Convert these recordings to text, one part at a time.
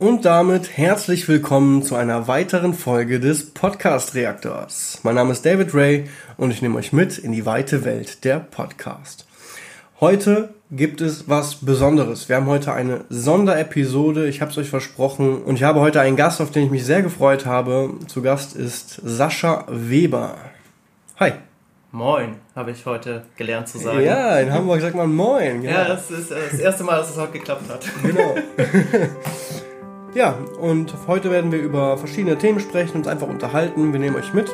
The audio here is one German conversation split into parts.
Und damit herzlich willkommen zu einer weiteren Folge des Podcast Reaktors. Mein Name ist David Ray und ich nehme euch mit in die weite Welt der Podcast. Heute gibt es was Besonderes. Wir haben heute eine Sonderepisode, ich habe es euch versprochen und ich habe heute einen Gast, auf den ich mich sehr gefreut habe. Zu Gast ist Sascha Weber. Hi. Moin, habe ich heute gelernt zu sagen. Ja, in Hamburg sagt man Moin. Genau. Ja, das ist äh, das erste Mal, dass es heute geklappt hat. Genau. Ja, und heute werden wir über verschiedene Themen sprechen, uns einfach unterhalten. Wir nehmen euch mit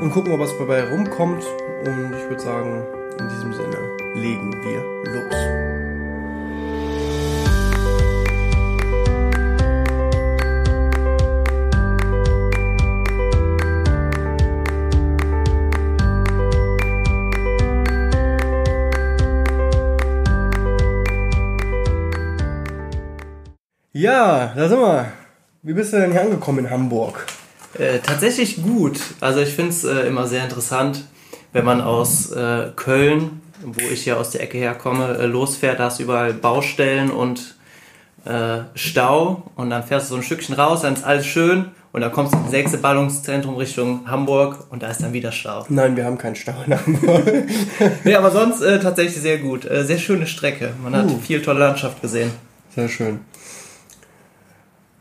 und gucken, was dabei rumkommt. Und ich würde sagen, in diesem Sinne legen wir Ja, da sind wir. Wie bist du denn hier angekommen in Hamburg? Äh, tatsächlich gut. Also ich finde es äh, immer sehr interessant, wenn man aus äh, Köln, wo ich ja aus der Ecke herkomme, äh, losfährt. Da hast du überall Baustellen und äh, Stau und dann fährst du so ein Stückchen raus, dann ist alles schön und dann kommst du ins nächste Ballungszentrum Richtung Hamburg und da ist dann wieder Stau. Nein, wir haben keinen Stau in Hamburg. nee, aber sonst äh, tatsächlich sehr gut. sehr schöne Strecke. Man hat uh. viel tolle Landschaft gesehen. Sehr schön.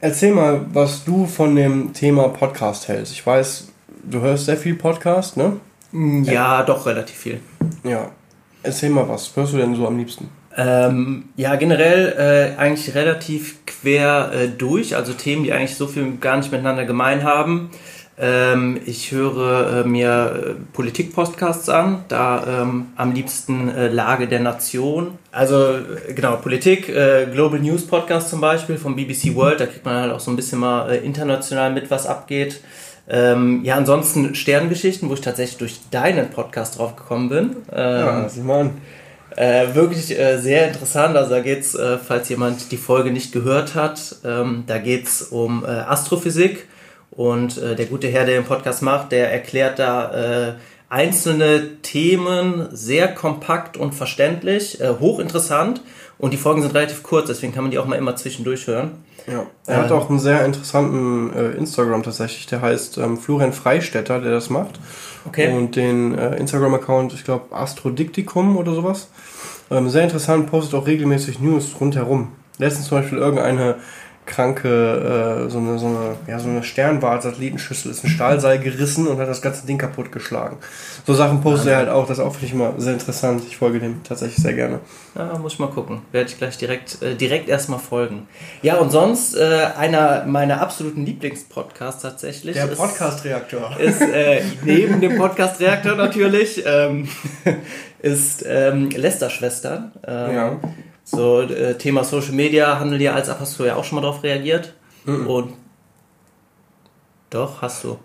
Erzähl mal, was du von dem Thema Podcast hältst. Ich weiß, du hörst sehr viel Podcast, ne? Ja, doch relativ viel. Ja. Erzähl mal, was hörst du denn so am liebsten? Ähm, ja, generell äh, eigentlich relativ quer äh, durch, also Themen, die eigentlich so viel gar nicht miteinander gemein haben. Ähm, ich höre äh, mir äh, Politik-Podcasts an, da ähm, am liebsten äh, Lage der Nation. Also äh, genau, Politik, äh, Global News Podcast zum Beispiel vom BBC World, da kriegt man halt auch so ein bisschen mal international mit, was abgeht. Ähm, ja, ansonsten Sterngeschichten, wo ich tatsächlich durch deinen Podcast drauf gekommen bin. Ähm, ja, Simon. Äh, wirklich äh, sehr interessant. Also da geht's, äh, falls jemand die Folge nicht gehört hat, ähm, da geht's um Astrophysik und äh, der gute Herr, der den Podcast macht, der erklärt da äh, einzelne Themen sehr kompakt und verständlich, äh, hochinteressant. Und die Folgen sind relativ kurz, deswegen kann man die auch mal immer zwischendurch hören. Ja. Er hat auch einen sehr interessanten äh, Instagram tatsächlich, der heißt ähm, Florian Freistetter, der das macht. Okay. Und den äh, Instagram-Account, ich glaube, Astrodiktikum oder sowas. Ähm, sehr interessant, postet auch regelmäßig News rundherum. Letztens zum Beispiel irgendeine kranke, äh, so eine, so eine, ja, so eine Sternwart-Satellitenschüssel ist ein Stahlseil gerissen und hat das ganze Ding kaputt geschlagen. So Sachen postet er halt auch, das ist auch finde ich immer sehr interessant. Ich folge dem tatsächlich sehr gerne. Ja, muss ich mal gucken. Werde ich gleich direkt, äh, direkt erstmal folgen. Ja, und sonst äh, einer meiner absoluten Lieblingspodcasts tatsächlich. Der Podcast-Reaktor. Ist, äh, neben dem Podcast-Reaktor natürlich, ähm, ist ähm, Lester-Schwestern. Ähm, ja so, äh, Thema Social Media, Handel ja als ab, hast du ja auch schon mal drauf reagiert. Mhm. Und doch, hast du.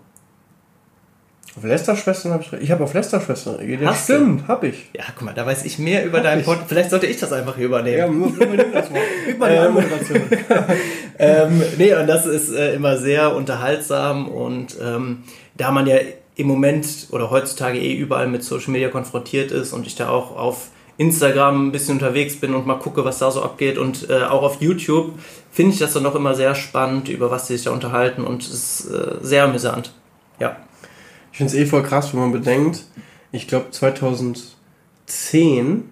Auf Lester-Schwestern habe ich Ich habe auf Lester-Schwestern reagiert. Ja, stimmt, habe ich. Ja, guck mal, da weiß ich mehr über deinen Podcast. Vielleicht sollte ich das einfach hier übernehmen. Ja, übernimm das mal. Über die Moderation. ähm, nee, und das ist äh, immer sehr unterhaltsam und ähm, da man ja im Moment oder heutzutage eh überall mit Social Media konfrontiert ist und ich da auch auf Instagram ein bisschen unterwegs bin und mal gucke, was da so abgeht und äh, auch auf YouTube finde ich das dann noch immer sehr spannend, über was sie sich da unterhalten und es ist äh, sehr amüsant. Ja. Ich finde es eh voll krass, wenn man bedenkt, ich glaube 2010,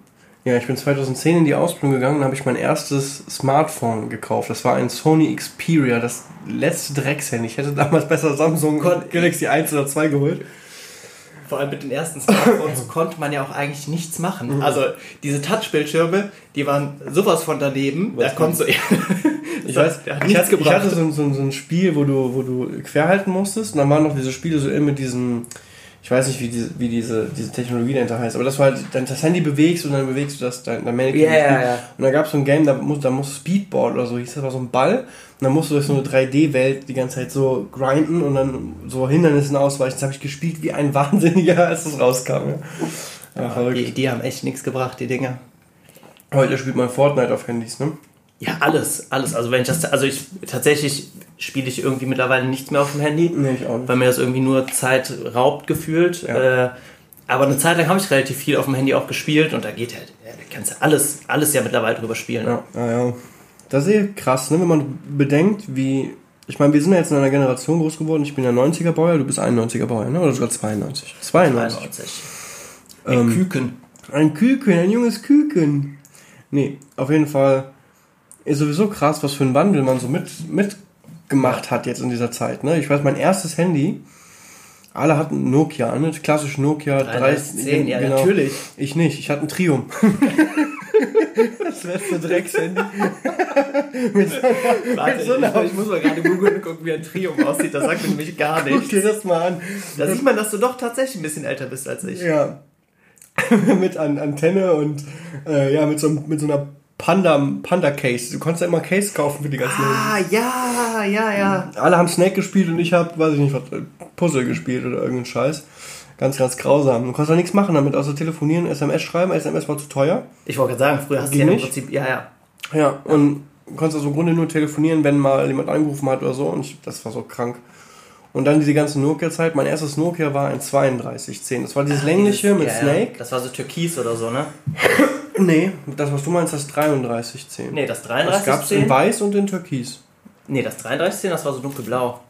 ja, ich bin 2010 in die Ausbildung gegangen und habe ich mein erstes Smartphone gekauft. Das war ein Sony Xperia, das letzte Dreckshandy. Ich hätte damals besser Samsung Galaxy 1 oder 2 geholt vor allem mit den ersten Smartphones konnte man ja auch eigentlich nichts machen. Mhm. Also diese Touchbildschirme, die waren sowas von daneben. Was da kommt so. ich weiß, ich hatte, ich hatte so, so, so, ein Spiel, wo du, wo du quer halten musstest und dann waren noch diese Spiele so immer mit diesen ich weiß nicht, wie diese, wie diese, diese Technologie dahinter heißt, aber das war halt, dann das Handy bewegst und dann bewegst du das, dein, dein Mannequin. Yeah, yeah, yeah. Und da gab es so ein Game, da muss, da muss Speedball oder so, hieß das war so ein Ball, und dann musst du durch so eine 3D-Welt die ganze Zeit so grinden und dann so Hindernissen ausweichen. Das habe ich gespielt wie ein Wahnsinniger, als das rauskam. Ja. Ja, die, die haben echt nichts gebracht, die Dinger. Heute spielt man Fortnite auf Handys, ne? Ja, alles, alles. Also wenn ich das, also ich tatsächlich spiele ich irgendwie mittlerweile nichts mehr auf dem Handy, nee, ich auch nicht. weil mir das irgendwie nur Zeit raubt gefühlt. Ja. Äh, aber eine Zeit lang habe ich relativ viel auf dem Handy auch gespielt und da geht halt, ja, da kannst du alles, alles ja mittlerweile drüber spielen. Ja, ja, ja. Das ist eh krass, ne? wenn man bedenkt, wie. Ich meine, wir sind ja jetzt in einer Generation groß geworden. Ich bin ja 90er Baujahr, du bist 91er Baujahr, ne? Oder sogar 92? 92. 92. Ein ähm, Küken. Ein Küken, ein junges Küken. Nee, auf jeden Fall ist sowieso krass, was für ein Wandel man so mit, mitgemacht hat jetzt in dieser Zeit. Ne? Ich weiß, mein erstes Handy, alle hatten Nokia, ne? klassisch Nokia 3010, ja, genau. natürlich. Ich nicht, ich hatte ein Triumph. das letzte Dreckshandy. mit so einer, Warte, mit so einer ich, ich, muss mal gerade googeln und gucken, wie ein Triumph aussieht. Das sagt mir nämlich gar nichts. Guck dir das mal an. Da sieht man, dass du doch tatsächlich ein bisschen älter bist als ich. Ja. mit an Antenne und äh, ja, mit so, mit so einer Panda, Panda Case. Du konntest ja immer Case kaufen für die ganzen. Ah, ja, ja, ja. Alle haben Snake gespielt und ich habe, weiß ich nicht, was, Puzzle gespielt oder irgendeinen Scheiß. Ganz, ganz grausam. Du konntest auch nichts machen damit, außer telefonieren, SMS schreiben. SMS war zu teuer. Ich wollte gerade sagen, früher hast du ja im Prinzip, ja, ja. Ja, und du konntest also im Grunde nur telefonieren, wenn mal jemand angerufen hat oder so. Und ich, das war so krank. Und dann diese ganze Nokia-Zeit. Mein erstes Nokia war ein 3210. Das war dieses ah, längliche mit ja, Snake. Das war so Türkis oder so, ne? nee, das, was du meinst, das 3310. Nee, das 3310. Das gab es in Weiß und in Türkis. Nee, das 3310, das war so dunkelblau.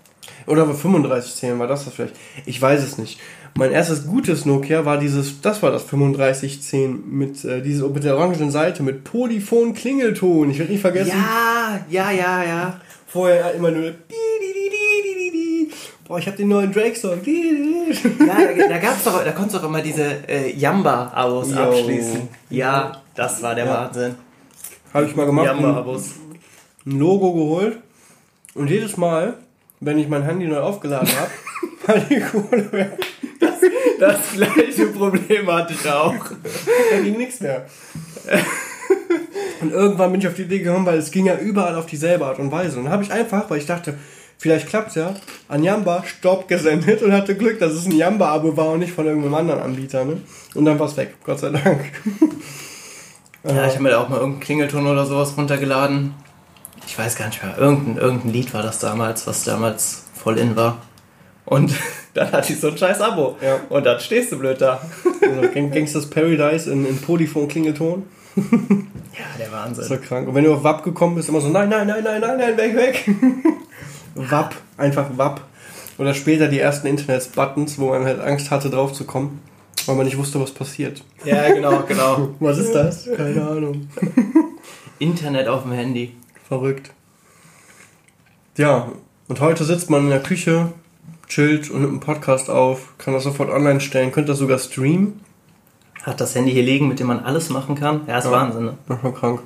Oder aber 3510 war das das vielleicht? Ich weiß es nicht. Mein erstes gutes Nokia war dieses, das war das 3510 mit, äh, diese, mit der orangen Seite mit Polyphon Klingelton. Ich werde nicht vergessen. Ja, ja, ja, ja. Vorher immer nur boah, ich habe den neuen Drake-Song. ja, da, gab's doch, da konntest du doch immer diese äh, Yamba-Abos abschließen. Ja, das war der ja. Wahnsinn. Habe ich mal gemacht. Yamba-Abos. Ein Logo geholt. Und jedes Mal, wenn ich mein Handy neu aufgeladen habe, war die Kohle weg. Das, das gleiche Problem hatte ich auch. Da ging nichts mehr. Und irgendwann bin ich auf die Idee gekommen, weil es ging ja überall auf dieselbe Art und Weise. Und dann habe ich einfach, weil ich dachte, vielleicht klappt's ja, an Jamba Stopp gesendet und hatte Glück, dass es ein Jamba-Abo war und nicht von irgendeinem anderen Anbieter. Ne? Und dann war's weg, Gott sei Dank. ja, ich habe mir da auch mal irgendeinen Klingelton oder sowas runtergeladen. Ich weiß gar nicht mehr. Irgendein, irgendein Lied war das damals, was damals voll in war. Und dann hatte ich so ein scheiß Abo. Ja. Und dann stehst du blöd da. Also Gangsters Paradise in, in Polyphon-Klingelton. ja, der Wahnsinn. So krank. Und wenn du auf WAP gekommen bist, immer so, nein, nein, nein, nein, nein, nein, weg, weg. WAP, einfach WAP. Oder später die ersten Internet-Buttons, wo man halt Angst hatte, drauf zu kommen, weil man nicht wusste, was passiert. Ja, genau, genau. was ist das? Keine Ahnung. Internet auf dem Handy. Verrückt. Ja, und heute sitzt man in der Küche, chillt und nimmt einen Podcast auf, kann das sofort online stellen, könnte das sogar streamen. Hat das Handy hier liegen, mit dem man alles machen kann. Ja, ist ja, Wahnsinn, ne? Manchmal krank.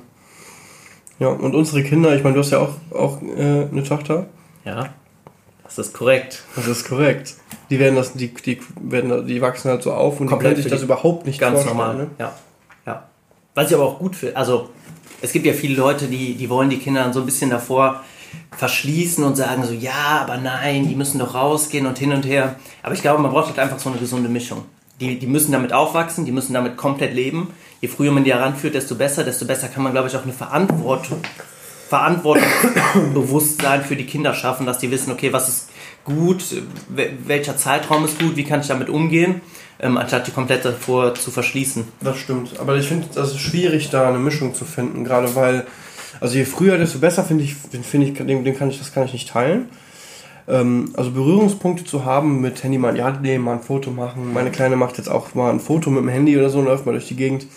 Ja, und unsere Kinder, ich meine, du hast ja auch, auch äh, eine Tochter. Ja, das ist korrekt. Das ist korrekt. Die werden das, die, die werden, die wachsen halt so auf und Komplett die können sich das überhaupt nicht ganz normal. Ne? Ja, ja. Was ich aber auch gut finde, also es gibt ja viele Leute, die, die wollen die Kinder dann so ein bisschen davor verschließen und sagen so, ja, aber nein, die müssen doch rausgehen und hin und her. Aber ich glaube, man braucht halt einfach so eine gesunde Mischung. Die, die müssen damit aufwachsen, die müssen damit komplett leben. Je früher man die heranführt, desto besser, desto besser kann man, glaube ich, auch eine Verantwortung Verantwortungsbewusstsein für die Kinder schaffen, dass die wissen, okay, was ist gut, welcher Zeitraum ist gut, wie kann ich damit umgehen, ähm, anstatt die komplett davor zu verschließen. Das stimmt, aber ich finde, das ist schwierig, da eine Mischung zu finden, gerade weil, also je früher, desto besser finde ich, finde ich, den, den, kann ich, das kann ich nicht teilen. Ähm, also Berührungspunkte zu haben mit Handy mal, ja, nee, mal ein Foto machen. Meine Kleine macht jetzt auch mal ein Foto mit dem Handy oder so und läuft mal durch die Gegend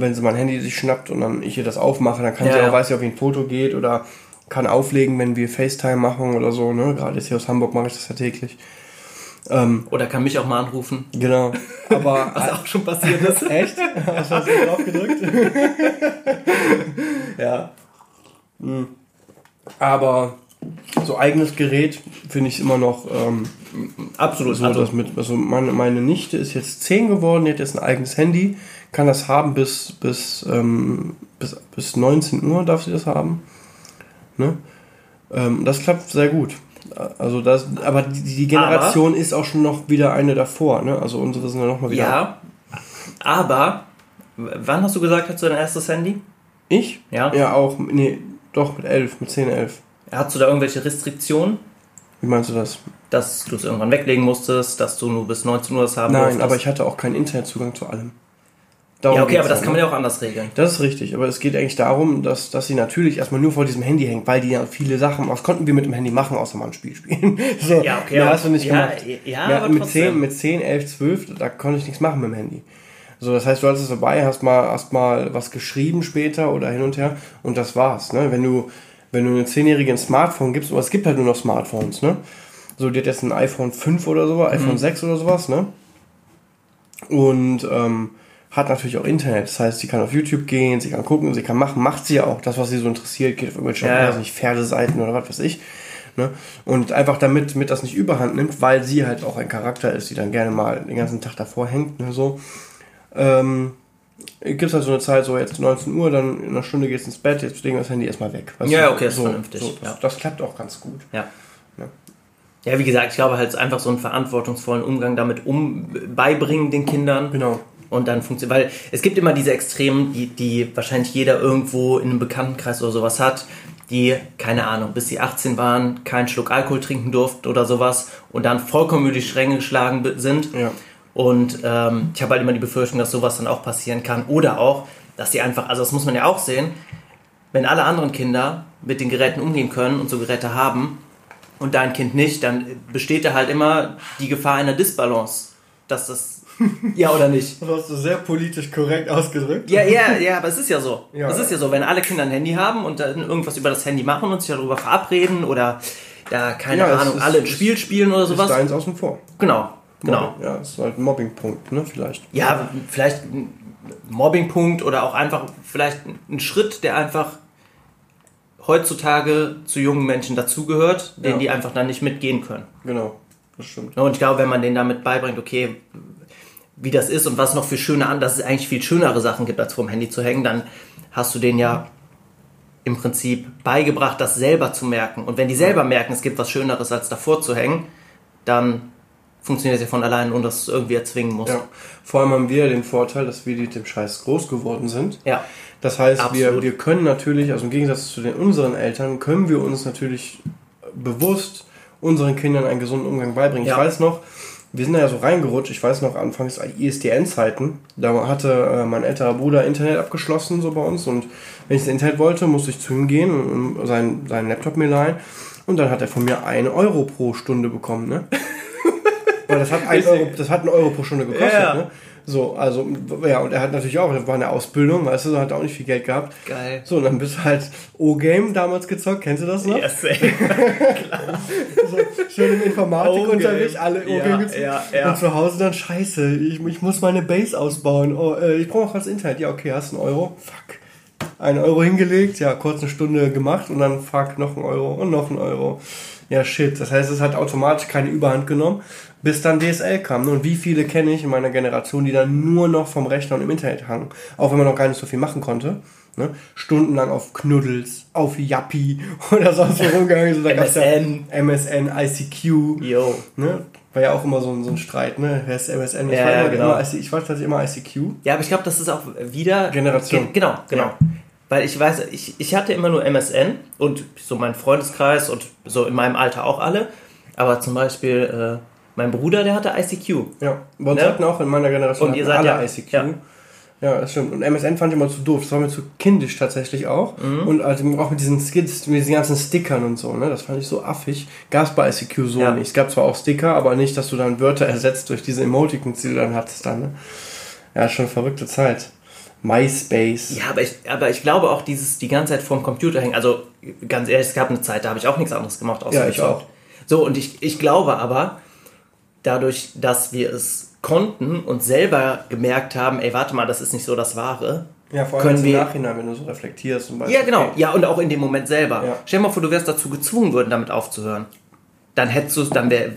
wenn sie mein Handy sich schnappt und dann ich ihr das aufmache, dann kann ja, sie auch, ja. weiß sie, ob wie ein Foto geht oder kann auflegen, wenn wir FaceTime machen oder so, ne? Gerade jetzt hier aus Hamburg mache ich das ja täglich. Ähm, oder kann mich auch mal anrufen. Genau. Aber was auch schon passiert ist. Echt? Hast du drauf gedrückt? ja. Mhm. Aber so eigenes Gerät finde ich immer noch ähm, absolut. So, also, das mit, also meine, meine Nichte ist jetzt 10 geworden, die hat jetzt ein eigenes Handy kann das haben bis, bis, ähm, bis, bis 19 Uhr, darf sie das haben. Ne? Ähm, das klappt sehr gut. Also das, aber die, die Generation aber, ist auch schon noch wieder eine davor, ne? Also unsere sind ja noch mal wieder. Ja, aber wann hast du gesagt, hast du dein erstes Handy? Ich? Ja. Ja, auch, nee, doch mit 11, mit 10, 11. Hast du da irgendwelche Restriktionen? Wie meinst du das? Dass du es irgendwann weglegen musstest, dass du nur bis 19 Uhr das haben Nein, musstest? aber ich hatte auch keinen Internetzugang zu allem. Darum ja, okay, aber das kann man ja auch anders regeln. Das ist richtig, aber es geht eigentlich darum, dass, dass sie natürlich erstmal nur vor diesem Handy hängt, weil die ja viele Sachen, was konnten wir mit dem Handy machen, außer mal ein Spiel spielen. so, ja, okay. Ja, hast du nicht ja, gemacht. Ja, ja, aber mit, trotzdem. 10, mit 10, 11, 12, da konnte ich nichts machen mit dem Handy. So, das heißt, du hattest es dabei, hast mal, hast mal was geschrieben später oder hin und her und das war's. Ne? Wenn du, wenn du eine zehnjährige ein Smartphone gibst, aber es gibt halt nur noch Smartphones, ne? So, die hat jetzt ein iPhone 5 oder so, iPhone mhm. 6 oder sowas, ne? Und ähm, hat natürlich auch Internet. Das heißt, sie kann auf YouTube gehen, sie kann gucken, sie kann machen, macht sie ja auch. Das, was sie so interessiert, geht auf irgendwelche, ja. weiß nicht, Pferdeseiten oder was weiß ich. Ne? Und einfach damit, damit das nicht überhand nimmt, weil sie halt auch ein Charakter ist, die dann gerne mal den ganzen Tag davor hängt, ne, so. Ähm, gibt es halt so eine Zeit, so jetzt 19 Uhr, dann in einer Stunde geht's ins Bett, jetzt legen wir das Handy erstmal weg. Weißt ja, du? okay, ist so, vernünftig. So, das, ja. das, klappt auch ganz gut. Ja. ja. Ja, wie gesagt, ich glaube halt einfach so einen verantwortungsvollen Umgang damit um beibringen den Kindern. Genau. Und dann funktioniert, weil es gibt immer diese Extremen, die, die wahrscheinlich jeder irgendwo in einem Bekanntenkreis oder sowas hat, die, keine Ahnung, bis sie 18 waren, keinen Schluck Alkohol trinken durften oder sowas und dann vollkommen über die Stränge geschlagen sind. Ja. Und ähm, ich habe halt immer die Befürchtung, dass sowas dann auch passieren kann. Oder auch, dass sie einfach, also das muss man ja auch sehen, wenn alle anderen Kinder mit den Geräten umgehen können und so Geräte haben, und dein Kind nicht, dann besteht da halt immer die Gefahr einer Disbalance. Dass das. Ja oder nicht? Das hast du sehr politisch korrekt ausgedrückt. Ja, ja, ja, aber es ist ja so. Ja. Es ist ja so, wenn alle Kinder ein Handy haben und dann irgendwas über das Handy machen und sich darüber verabreden oder da, keine ja, Ahnung, alle ein Spiel spielen oder sowas. Ist eins außen vor. Genau, genau. Ja, das ist halt ein Mobbingpunkt, ne, vielleicht. Ja, vielleicht ein Mobbingpunkt oder auch einfach vielleicht ein Schritt, der einfach heutzutage zu jungen Menschen dazugehört, denen ja. die einfach dann nicht mitgehen können. Genau, das stimmt. Und ich glaube, wenn man denen damit beibringt, okay, wie das ist und was noch für schöne an, dass es eigentlich viel schönere Sachen gibt, als vor dem Handy zu hängen, dann hast du denen ja im Prinzip beigebracht, das selber zu merken. Und wenn die selber merken, es gibt was Schöneres, als davor zu hängen, dann funktioniert ja von allein und das irgendwie erzwingen muss. Ja. Vor allem haben wir den Vorteil, dass wir mit dem Scheiß groß geworden sind. Ja. Das heißt, wir, wir können natürlich, also im Gegensatz zu den unseren Eltern, können wir uns natürlich bewusst unseren Kindern einen gesunden Umgang beibringen. Ja. Ich weiß noch, wir sind da ja so reingerutscht, ich weiß noch, anfangs ISDN-Zeiten, da hatte äh, mein älterer Bruder Internet abgeschlossen, so bei uns, und wenn ich das Internet wollte, musste ich zu ihm gehen und seinen, seinen Laptop mir leihen, und dann hat er von mir einen Euro pro Stunde bekommen, ne? Weil das hat, ein Euro, das hat einen Euro pro Stunde gekostet, ja. ne? So, also, ja, und er hat natürlich auch, das war eine Ausbildung, weißt du, hat auch nicht viel Geld gehabt. Geil. So, und dann bist du halt O-Game damals gezockt, kennst du das noch? Ja, safe. Klar. so, schön im Informatikunterricht, alle O-Game ja, gezockt. Ja, ja. Und zu Hause dann, scheiße, ich, ich muss meine Base ausbauen. Oh, äh, ich brauche noch was Internet. Ja, okay, hast einen Euro. Fuck. Ein Euro hingelegt, ja, kurz eine Stunde gemacht und dann fuck, noch ein Euro und noch ein Euro. Ja, shit. Das heißt, es hat automatisch keine Überhand genommen bis dann DSL kam. Und wie viele kenne ich in meiner Generation, die dann nur noch vom Rechner und im Internet hangen, auch wenn man noch gar nicht so viel machen konnte. Ne? Stundenlang auf Knuddels, auf Yappi oder sonst wo rumgegangen. So, MSN. Ja MSN, ICQ. Yo. Ne? War ja auch immer so ein, so ein Streit, ne? Wer ist MSN? Ich, ja, war ja, genau. immer, ich war tatsächlich immer ICQ. Ja, aber ich glaube, das ist auch wieder. Generation. Ge genau, genau. Ja. Weil ich weiß, ich, ich hatte immer nur MSN und so mein Freundeskreis und so in meinem Alter auch alle. Aber zum Beispiel. Äh, mein Bruder, der hatte ICQ. Ja, bei uns ne? hatten auch in meiner Generation und ihr seid alle ja, ICQ. Ja. ja. das stimmt. Und MSN fand ich immer zu doof. Das war mir zu kindisch tatsächlich auch. Mhm. Und also auch mit diesen Skits, mit diesen ganzen Stickern und so, ne? Das fand ich so affig. Gab es bei ICQ so ja. nicht. Es gab zwar auch Sticker, aber nicht, dass du dann Wörter ersetzt durch diese Emoticons, die du dann hattest dann, ne? Ja, schon verrückte Zeit. MySpace. Ja, aber ich, aber ich glaube auch dieses die ganze Zeit vorm Computer hängen. Also ganz ehrlich, es gab eine Zeit, da habe ich auch nichts anderes gemacht. Außer ja, ich auch. So, und ich, ich glaube aber, dadurch, dass wir es konnten und selber gemerkt haben, ey, warte mal, das ist nicht so das Wahre. Ja, vor allem können wir, im Nachhinein, wenn du so reflektierst. Und weißt, ja, genau. Ja, und auch in dem Moment selber. Ja. Stell dir mal vor, du wärst dazu gezwungen worden, damit aufzuhören. Dann hättest du es, dann wäre,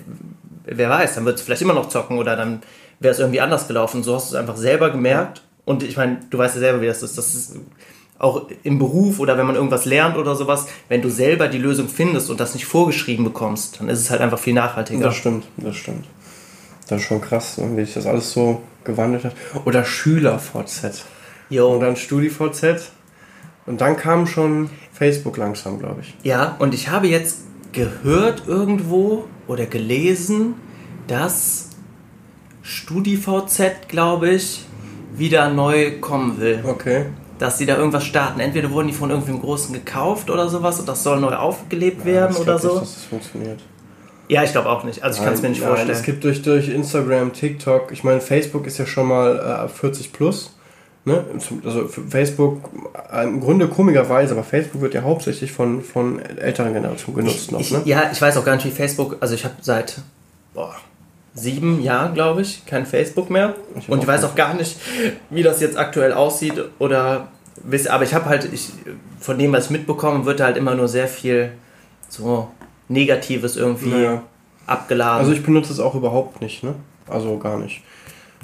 wer weiß, dann würdest du vielleicht immer noch zocken oder dann wäre es irgendwie anders gelaufen. So hast du es einfach selber gemerkt. Und ich meine, du weißt ja selber, wie das ist. Das ist auch im Beruf oder wenn man irgendwas lernt oder sowas, wenn du selber die Lösung findest und das nicht vorgeschrieben bekommst, dann ist es halt einfach viel nachhaltiger. Das stimmt, das stimmt. Das ist schon krass, ne, wie sich das alles so gewandelt hat. Oder Schüler-VZ. Jo. Und dann Studi-VZ. Und dann kam schon Facebook langsam, glaube ich. Ja, und ich habe jetzt gehört irgendwo oder gelesen, dass StudiVZ, glaube ich, wieder neu kommen will. Okay. Dass sie da irgendwas starten. Entweder wurden die von irgendwem Großen gekauft oder sowas und das soll neu aufgelebt ja, werden oder so. Nicht, dass das funktioniert. Ja, ich glaube auch nicht. Also ich kann es mir nicht nein, vorstellen. Es gibt durch, durch Instagram, TikTok, ich meine, Facebook ist ja schon mal äh, 40 plus. Ne? Also Facebook, im Grunde komischerweise, aber Facebook wird ja hauptsächlich von, von älteren Generationen genutzt ich, noch. Ich, ne? Ja, ich weiß auch gar nicht, wie Facebook, also ich habe seit boah, sieben Jahren, glaube ich, kein Facebook mehr. Ich und ich weiß auch gar nicht, wie das jetzt aktuell aussieht oder aber ich habe halt, ich, von dem, was ich mitbekomme, wird halt immer nur sehr viel so Negatives irgendwie naja. abgeladen. Also ich benutze es auch überhaupt nicht, ne? Also gar nicht.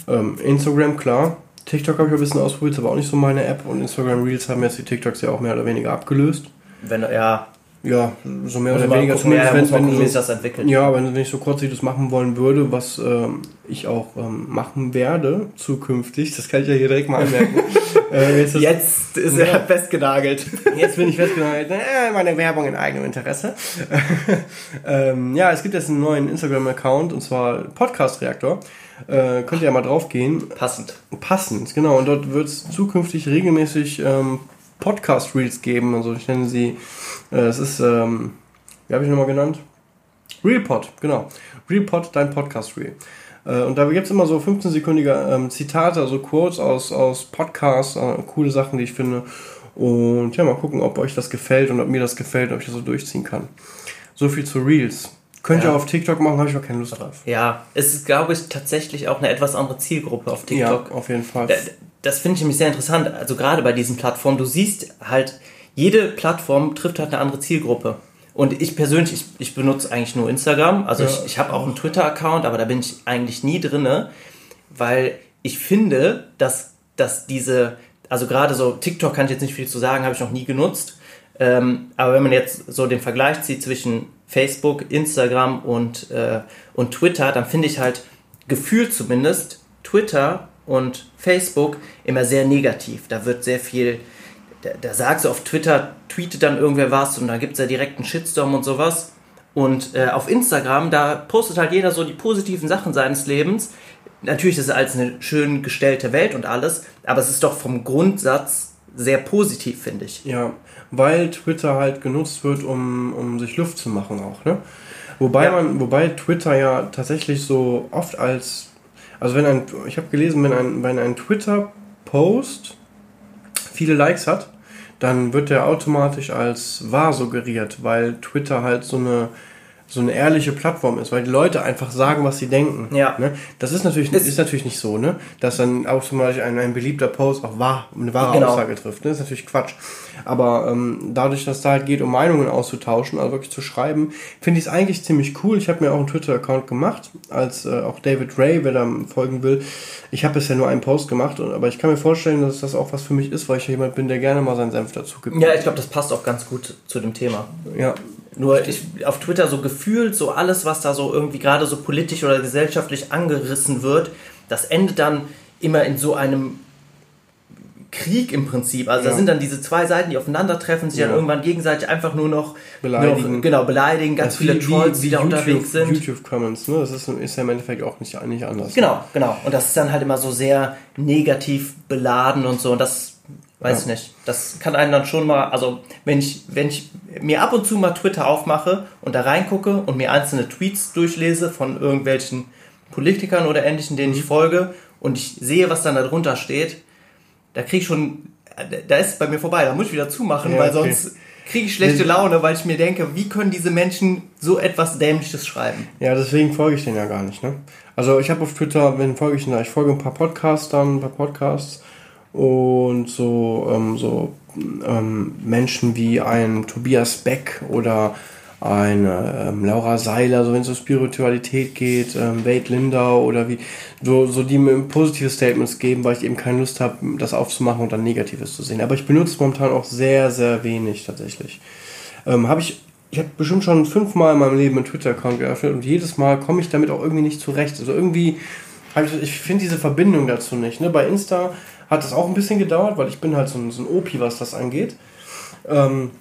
Ähm, Instagram, klar. TikTok habe ich ein bisschen ausprobiert, ist aber auch nicht so meine App. Und Instagram Reels haben jetzt die TikToks ja auch mehr oder weniger abgelöst. Wenn, ja. Ja, so mehr oder weniger. Gucken, zumindest, ja, wenn, wenn gucken, so, das entwickelt. Ja, wenn ich so kurzsichtig das machen wollen würde, was ähm, ich auch ähm, machen werde zukünftig, das kann ich ja hier direkt mal anmerken. äh, jetzt, ist, jetzt ist er ja, festgenagelt. Jetzt bin ich festgenagelt. Äh, meine Werbung in eigenem Interesse. ähm, ja, es gibt jetzt einen neuen Instagram-Account und zwar Podcast Reaktor. Äh, könnt ihr ja mal drauf gehen. Passend. Passend, genau. Und dort wird es zukünftig regelmäßig ähm, Podcast-Reels geben. Also ich nenne sie, es ist, ähm, wie habe ich nochmal genannt? Realpod, genau. Realpod, dein Podcast-Reel. Äh, und da gibt es immer so 15-sekündige ähm, Zitate, also Quotes aus, aus Podcasts, äh, coole Sachen, die ich finde. Und ja, mal gucken, ob euch das gefällt und ob mir das gefällt, ob ich das so durchziehen kann. So viel zu Reels. Könnt ihr auf TikTok machen, habe ich aber keine Lust drauf. Ja, es ist, glaube ich, tatsächlich auch eine etwas andere Zielgruppe auf TikTok. Ja, auf jeden Fall. Das, das finde ich nämlich sehr interessant. Also gerade bei diesen Plattformen, du siehst halt, jede Plattform trifft halt eine andere Zielgruppe. Und ich persönlich, ich, ich benutze eigentlich nur Instagram. Also ja. ich, ich habe auch einen Twitter-Account, aber da bin ich eigentlich nie drinne, weil ich finde, dass, dass diese, also gerade so TikTok kann ich jetzt nicht viel zu sagen, habe ich noch nie genutzt. Ähm, aber wenn man jetzt so den Vergleich zieht zwischen Facebook, Instagram und, äh, und Twitter, dann finde ich halt gefühlt zumindest Twitter und Facebook immer sehr negativ. Da wird sehr viel, da, da sagst du auf Twitter, tweetet dann irgendwer was und da gibt es ja direkt einen Shitstorm und sowas. Und äh, auf Instagram, da postet halt jeder so die positiven Sachen seines Lebens. Natürlich ist es als eine schön gestellte Welt und alles, aber es ist doch vom Grundsatz sehr positiv, finde ich. Ja, weil Twitter halt genutzt wird, um, um sich Luft zu machen auch, ne? Wobei ja. man, wobei Twitter ja tatsächlich so oft als, also wenn ein, ich habe gelesen, wenn ein, wenn ein Twitter-Post viele Likes hat, dann wird der automatisch als wahr suggeriert, weil Twitter halt so eine so eine ehrliche Plattform ist, weil die Leute einfach sagen, was sie denken. Ja. Ne? Das ist natürlich, ist, ist natürlich nicht so, ne? dass dann automatisch ein, ein beliebter Post auch wahr, eine wahre genau. Aussage trifft. Ne? Das ist natürlich Quatsch. Aber ähm, dadurch, dass da halt geht, um Meinungen auszutauschen, also wirklich zu schreiben, finde ich es eigentlich ziemlich cool. Ich habe mir auch einen Twitter-Account gemacht, als äh, auch David Ray, wer da folgen will. Ich habe bisher nur einen Post gemacht, aber ich kann mir vorstellen, dass das auch was für mich ist, weil ich jemand bin, der gerne mal seinen Senf dazu gibt. Ja, ich glaube, das passt auch ganz gut zu dem Thema. Ja, nur ich, auf Twitter so gefühlt, so alles, was da so irgendwie gerade so politisch oder gesellschaftlich angerissen wird, das endet dann immer in so einem Krieg im Prinzip. Also ja. da sind dann diese zwei Seiten, die aufeinandertreffen, sich ja. dann irgendwann gegenseitig einfach nur noch beleidigen. Noch, genau, beleidigen, ganz viele Trolls, die, da YouTube, unterwegs sind. YouTube-Comments, ne? Das ist, ist ja im Endeffekt auch nicht, nicht anders. Genau, genau. Und das ist dann halt immer so sehr negativ beladen und so. Und das Weiß ich nicht. Das kann einen dann schon mal, also wenn ich, wenn ich mir ab und zu mal Twitter aufmache und da reingucke und mir einzelne Tweets durchlese von irgendwelchen Politikern oder ähnlichen, denen ich mhm. folge und ich sehe, was dann da drunter steht, da kriege ich schon, da ist es bei mir vorbei, da muss ich wieder zumachen, ja, weil okay. sonst kriege ich schlechte Laune, weil ich mir denke, wie können diese Menschen so etwas Dämliches schreiben? Ja, deswegen folge ich denen ja gar nicht. Ne? Also ich habe auf Twitter, wenn folge ich, ich folge ein paar Podcastern, ein paar Podcasts und so, ähm, so ähm, Menschen wie ein Tobias Beck oder eine ähm, Laura Seiler, so wenn es um Spiritualität geht, ähm, Wade Lindau oder wie, so, so die mir positive Statements geben, weil ich eben keine Lust habe, das aufzumachen und dann Negatives zu sehen. Aber ich benutze momentan auch sehr, sehr wenig tatsächlich. Ähm, habe ich, ich habe bestimmt schon fünfmal in meinem Leben einen Twitter-Account geöffnet und jedes Mal komme ich damit auch irgendwie nicht zurecht. Also irgendwie, ich, ich finde diese Verbindung dazu nicht. Ne? Bei Insta hat es auch ein bisschen gedauert, weil ich bin halt so ein, so ein Opi, was das angeht. Ähm,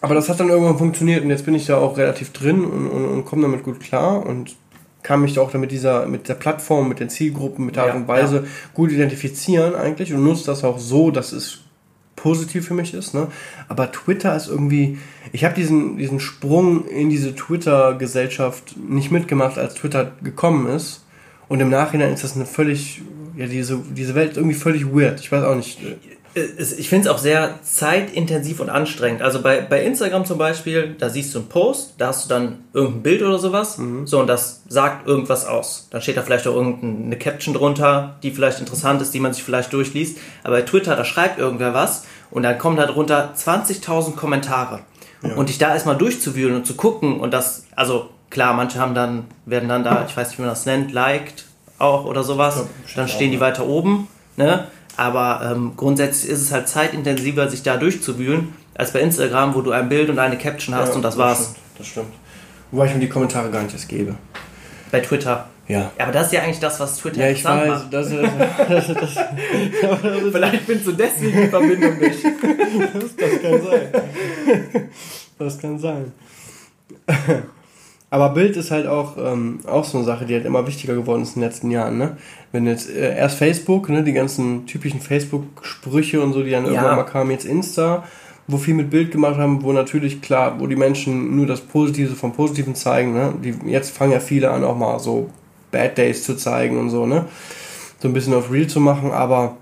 aber das hat dann irgendwann funktioniert und jetzt bin ich da auch relativ drin und, und, und komme damit gut klar. Und kann mich auch damit dieser, mit der Plattform, mit den Zielgruppen, mit der Art und Weise ja. gut identifizieren eigentlich und nutze das auch so, dass es positiv für mich ist. Ne? Aber Twitter ist irgendwie, ich habe diesen, diesen Sprung in diese Twitter-Gesellschaft nicht mitgemacht, als Twitter gekommen ist. Und im Nachhinein ist das eine völlig, ja, diese, diese Welt irgendwie völlig weird. Ich weiß auch nicht ich finde es auch sehr zeitintensiv und anstrengend. Also bei, bei Instagram zum Beispiel, da siehst du einen Post, da hast du dann irgendein Bild oder sowas, mhm. so und das sagt irgendwas aus. Dann steht da vielleicht auch irgendeine Caption drunter, die vielleicht interessant ist, die man sich vielleicht durchliest. Aber bei Twitter, da schreibt irgendwer was und dann kommen da drunter 20.000 Kommentare. Ja. Und dich da erstmal durchzuwühlen und zu gucken und das, also klar, manche haben dann, werden dann da, ich weiß nicht, wie man das nennt, liked auch oder sowas. Ja, dann stehen die weiter oben, ne? Aber ähm, grundsätzlich ist es halt zeitintensiver, sich da durchzuwühlen, als bei Instagram, wo du ein Bild und eine Caption hast ja, und das, das war's. Stimmt, das stimmt. Wobei ich mir die Kommentare gar nicht erst gebe. Bei Twitter. Ja. Aber das ist ja eigentlich das, was Twitter ja, ich weiß, macht. Das, das, das, Vielleicht findest du deswegen die Verbindung nicht. das kann sein. Das kann sein. Aber Bild ist halt auch, ähm, auch so eine Sache, die halt immer wichtiger geworden ist in den letzten Jahren. Ne? Wenn jetzt äh, erst Facebook, ne, die ganzen typischen Facebook-Sprüche und so, die dann ja. irgendwann mal kamen, jetzt Insta, wo viel mit Bild gemacht haben, wo natürlich klar, wo die Menschen nur das Positive vom Positiven zeigen. Ne? Die, jetzt fangen ja viele an, auch mal so Bad Days zu zeigen und so, ne? So ein bisschen auf Real zu machen, aber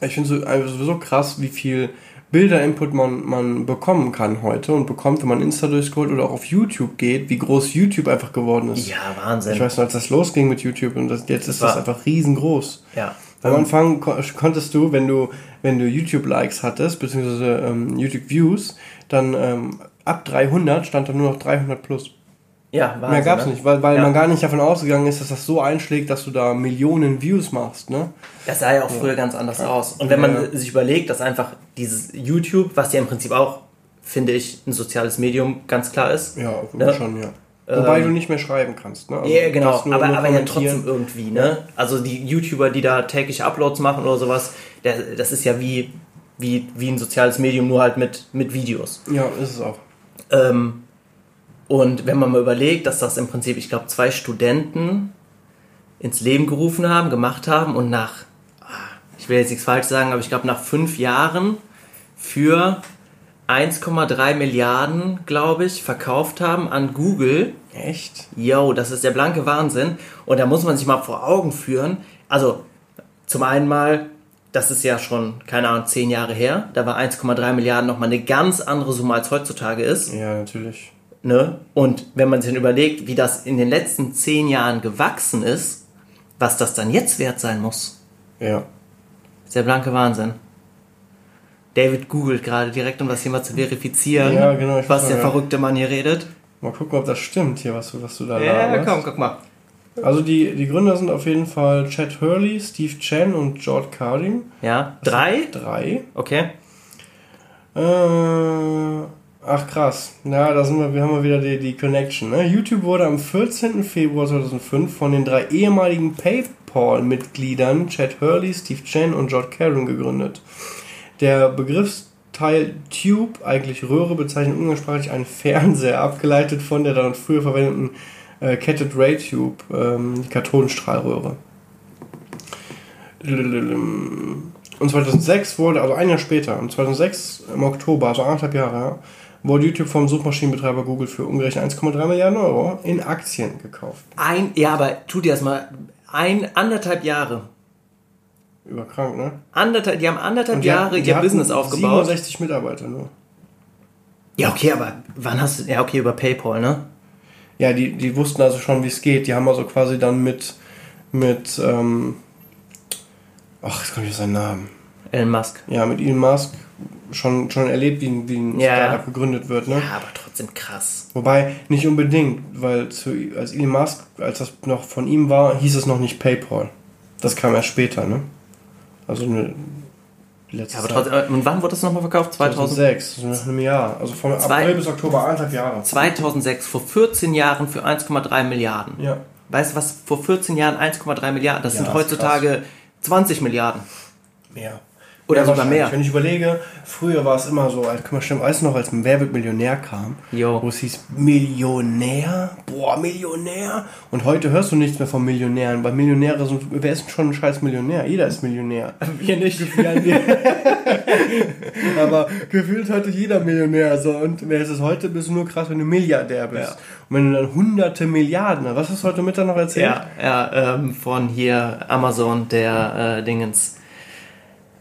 ich finde es sowieso krass, wie viel Bilder-Input man, man bekommen kann heute und bekommt, wenn man Insta durchscrollt oder auch auf YouTube geht, wie groß YouTube einfach geworden ist. Ja, Wahnsinn. Ich weiß noch, als das losging mit YouTube und das, jetzt ist das, das einfach riesengroß. Ja. Am Anfang konntest du, wenn du, wenn du YouTube-Likes hattest, beziehungsweise ähm, YouTube-Views, dann ähm, ab 300 stand dann nur noch 300 plus. Ja, Wahnsinn, Mehr gab's ne? nicht, weil, weil ja. man gar nicht davon ausgegangen ist, dass das so einschlägt, dass du da Millionen Views machst, ne? Das sah ja auch früher ganz anders ja. aus. Und wenn man sich überlegt, dass einfach dieses YouTube, was ja im Prinzip auch, finde ich, ein soziales Medium ganz klar ist. Ja, ne? schon, ja. Wobei ähm, du nicht mehr schreiben kannst, ne? Also, ja, genau, aber, aber ja trotzdem irgendwie, ne? Also die YouTuber, die da tägliche Uploads machen oder sowas, der, das ist ja wie, wie, wie ein soziales Medium, nur halt mit, mit Videos. Ja, ist es auch. Ähm, und wenn man mal überlegt, dass das im Prinzip, ich glaube, zwei Studenten ins Leben gerufen haben, gemacht haben und nach, ah, ich will jetzt nichts falsch sagen, aber ich glaube, nach fünf Jahren für 1,3 Milliarden, glaube ich, verkauft haben an Google. Echt? Yo, das ist der blanke Wahnsinn. Und da muss man sich mal vor Augen führen. Also, zum einen mal, das ist ja schon, keine Ahnung, zehn Jahre her. Da war 1,3 Milliarden nochmal eine ganz andere Summe als heutzutage ist. Ja, natürlich. Ne? Und wenn man sich dann überlegt, wie das in den letzten zehn Jahren gewachsen ist, was das dann jetzt wert sein muss. Ja. Ist der blanke Wahnsinn. David googelt gerade direkt, um das hier mal zu verifizieren, ja, genau, was der verrückte Mann hier redet. Mal gucken, ob das stimmt hier, was du, was du da Ja, laberst. komm, guck mal. Also die, die Gründer sind auf jeden Fall Chad Hurley, Steve Chen und George Carding. Ja, drei? Drei. Okay. Äh, Ach krass. Ja, da sind wir, wir haben wir wieder die, die Connection. Ne? YouTube wurde am 14. Februar 2005 von den drei ehemaligen PayPal-Mitgliedern Chad Hurley, Steve Chen und George Karen gegründet. Der Begriffsteil Tube, eigentlich Röhre, bezeichnet umgangssprachlich einen Fernseher, abgeleitet von der dann früher verwendeten äh, Catted Ray Tube, ähm, die Kathodenstrahlröhre. Und 2006 wurde, also ein Jahr später, 2006 im Oktober, also anderthalb Jahre, ja, wurde YouTube vom Suchmaschinenbetreiber Google für umgerechnet 1,3 Milliarden Euro in Aktien gekauft. Ein, ja, aber tu dir das mal, ein, anderthalb Jahre. Überkrank, ne? Anderthalb, die haben anderthalb die Jahre ihr Business aufgebaut. 67 Mitarbeiter nur. Ja, okay, aber wann hast du, ja, okay, über PayPal, ne? Ja, die, die wussten also schon, wie es geht. Die haben also quasi dann mit, mit, ähm, ach, jetzt komme ich auf seinen Namen. Elon Musk. Ja, mit Elon Musk schon, schon erlebt, wie, wie ein ja. Startup gegründet wird. Ne? Ja, aber trotzdem krass. Wobei, nicht unbedingt, weil zu, als Elon Musk, als das noch von ihm war, hieß es noch nicht PayPal. Das kam erst später, ne? Also eine letzte ja, aber trotzdem, äh, und wann wurde das nochmal verkauft? 2006, also nach einem Jahr. Also von Zwei, April bis Oktober, eineinhalb Jahre. 2006, vor 14 Jahren für 1,3 Milliarden. Ja. Weißt du, was vor 14 Jahren 1,3 Milliarden? Das ja, sind das heutzutage 20 Milliarden. Mehr. Oder ja, sogar mehr. Wenn ich überlege, früher war es immer so, als, guck mal, stimmt, du noch, als Wer wird Millionär kam, jo. wo es hieß Millionär, boah, Millionär. Und heute hörst du nichts mehr von Millionären, weil Millionäre sind, wer ist schon ein scheiß Millionär? Jeder ist Millionär. Wir nicht. Aber gefühlt heute jeder Millionär. So. Und wer ist es heute? Bist du nur krass, wenn du Milliardär bist. Ja. Und wenn du dann hunderte Milliarden, was hast du heute Mittag noch erzählt? Ja, ja ähm, von hier Amazon, der äh, Dingens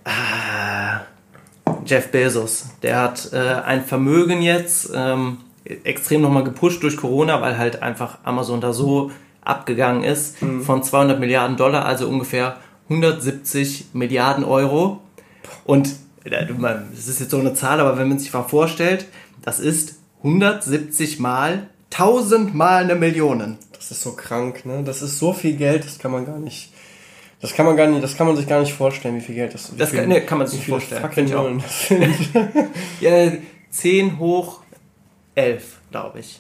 Ah, Jeff Bezos, der hat äh, ein Vermögen jetzt ähm, extrem nochmal gepusht durch Corona, weil halt einfach Amazon da so abgegangen ist mhm. von 200 Milliarden Dollar, also ungefähr 170 Milliarden Euro. Und das ist jetzt so eine Zahl, aber wenn man sich mal vorstellt, das ist 170 mal 1000 mal eine Million. Das ist so krank, ne? Das ist so viel Geld, das kann man gar nicht das kann man gar nicht, das kann man sich gar nicht vorstellen, wie viel Geld das ist. Das kann, nee, kann man sich nicht vorstellen. Fucking ich auch. ja, 10 hoch 11, glaube ich.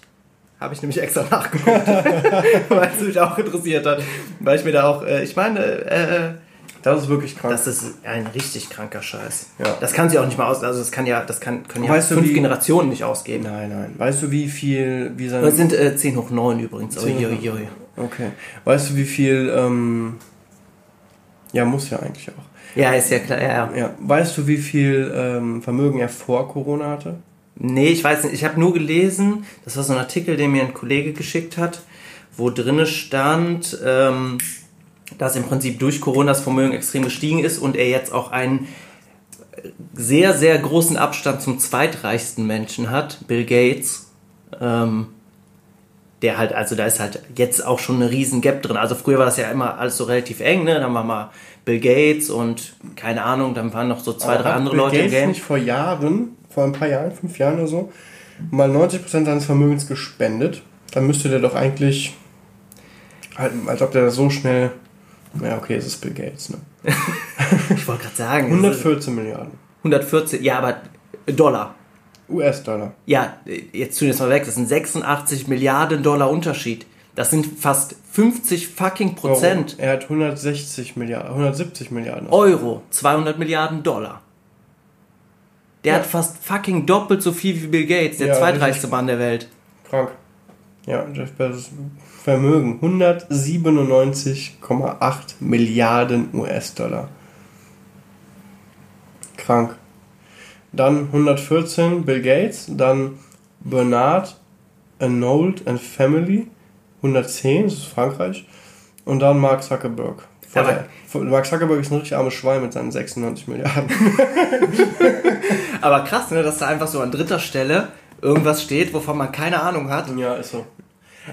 Habe ich nämlich extra nachgeguckt, weil es mich auch interessiert hat. Weil ich mir da auch, äh, ich meine, äh, das ist wirklich krank. Das ist ein richtig kranker Scheiß. Ja. Das kann sie auch nicht mal aus, also das kann ja, das kann, können ja weißt fünf wie, Generationen nicht ausgeben. Nein, nein. Weißt du, wie viel, wie sein. Das sind äh, 10 hoch 9 übrigens. 10 oh, hoch Okay. Weißt du, wie viel, ähm, ja, muss ja eigentlich auch. Ja, ist ja klar, ja. ja. Weißt du, wie viel ähm, Vermögen er vor Corona hatte? Nee, ich weiß nicht. Ich habe nur gelesen, das war so ein Artikel, den mir ein Kollege geschickt hat, wo drinne stand, ähm, dass im Prinzip durch Corona das Vermögen extrem gestiegen ist und er jetzt auch einen sehr, sehr großen Abstand zum zweitreichsten Menschen hat, Bill Gates. Ähm, der halt, also da ist halt jetzt auch schon eine riesen Gap drin. Also früher war das ja immer alles so relativ eng, ne? Dann war mal Bill Gates und keine Ahnung, dann waren noch so zwei, Aber drei andere Bill Leute Gates im Game. nicht vor Jahren, vor ein paar Jahren, fünf Jahren oder so, mal 90% seines Vermögens gespendet. Dann müsste der doch eigentlich, halt, als ob der so schnell, ja okay, es ist Bill Gates, ne? ich wollte gerade sagen. 114 Milliarden. 114, ja, aber Dollar. US-Dollar. Ja, jetzt tun wir es mal weg. Das sind 86 Milliarden Dollar Unterschied. Das sind fast 50 fucking Prozent. Euro. Er hat 160 Milliarden, 170 Milliarden. Euro, 200 Milliarden Dollar. Der ja. hat fast fucking doppelt so viel wie Bill Gates, der ja, zweitreichste Mann der Welt. Krank. Ja, Jeff Bezos Vermögen 197,8 Milliarden US-Dollar. Krank dann 114 Bill Gates, dann Bernard Arnault and Family, 110, das ist Frankreich, und dann Mark Zuckerberg. Aber Mark Zuckerberg ist ein richtig armes Schwein mit seinen 96 Milliarden. Aber krass, ne, dass da einfach so an dritter Stelle irgendwas steht, wovon man keine Ahnung hat. Ja, ist so.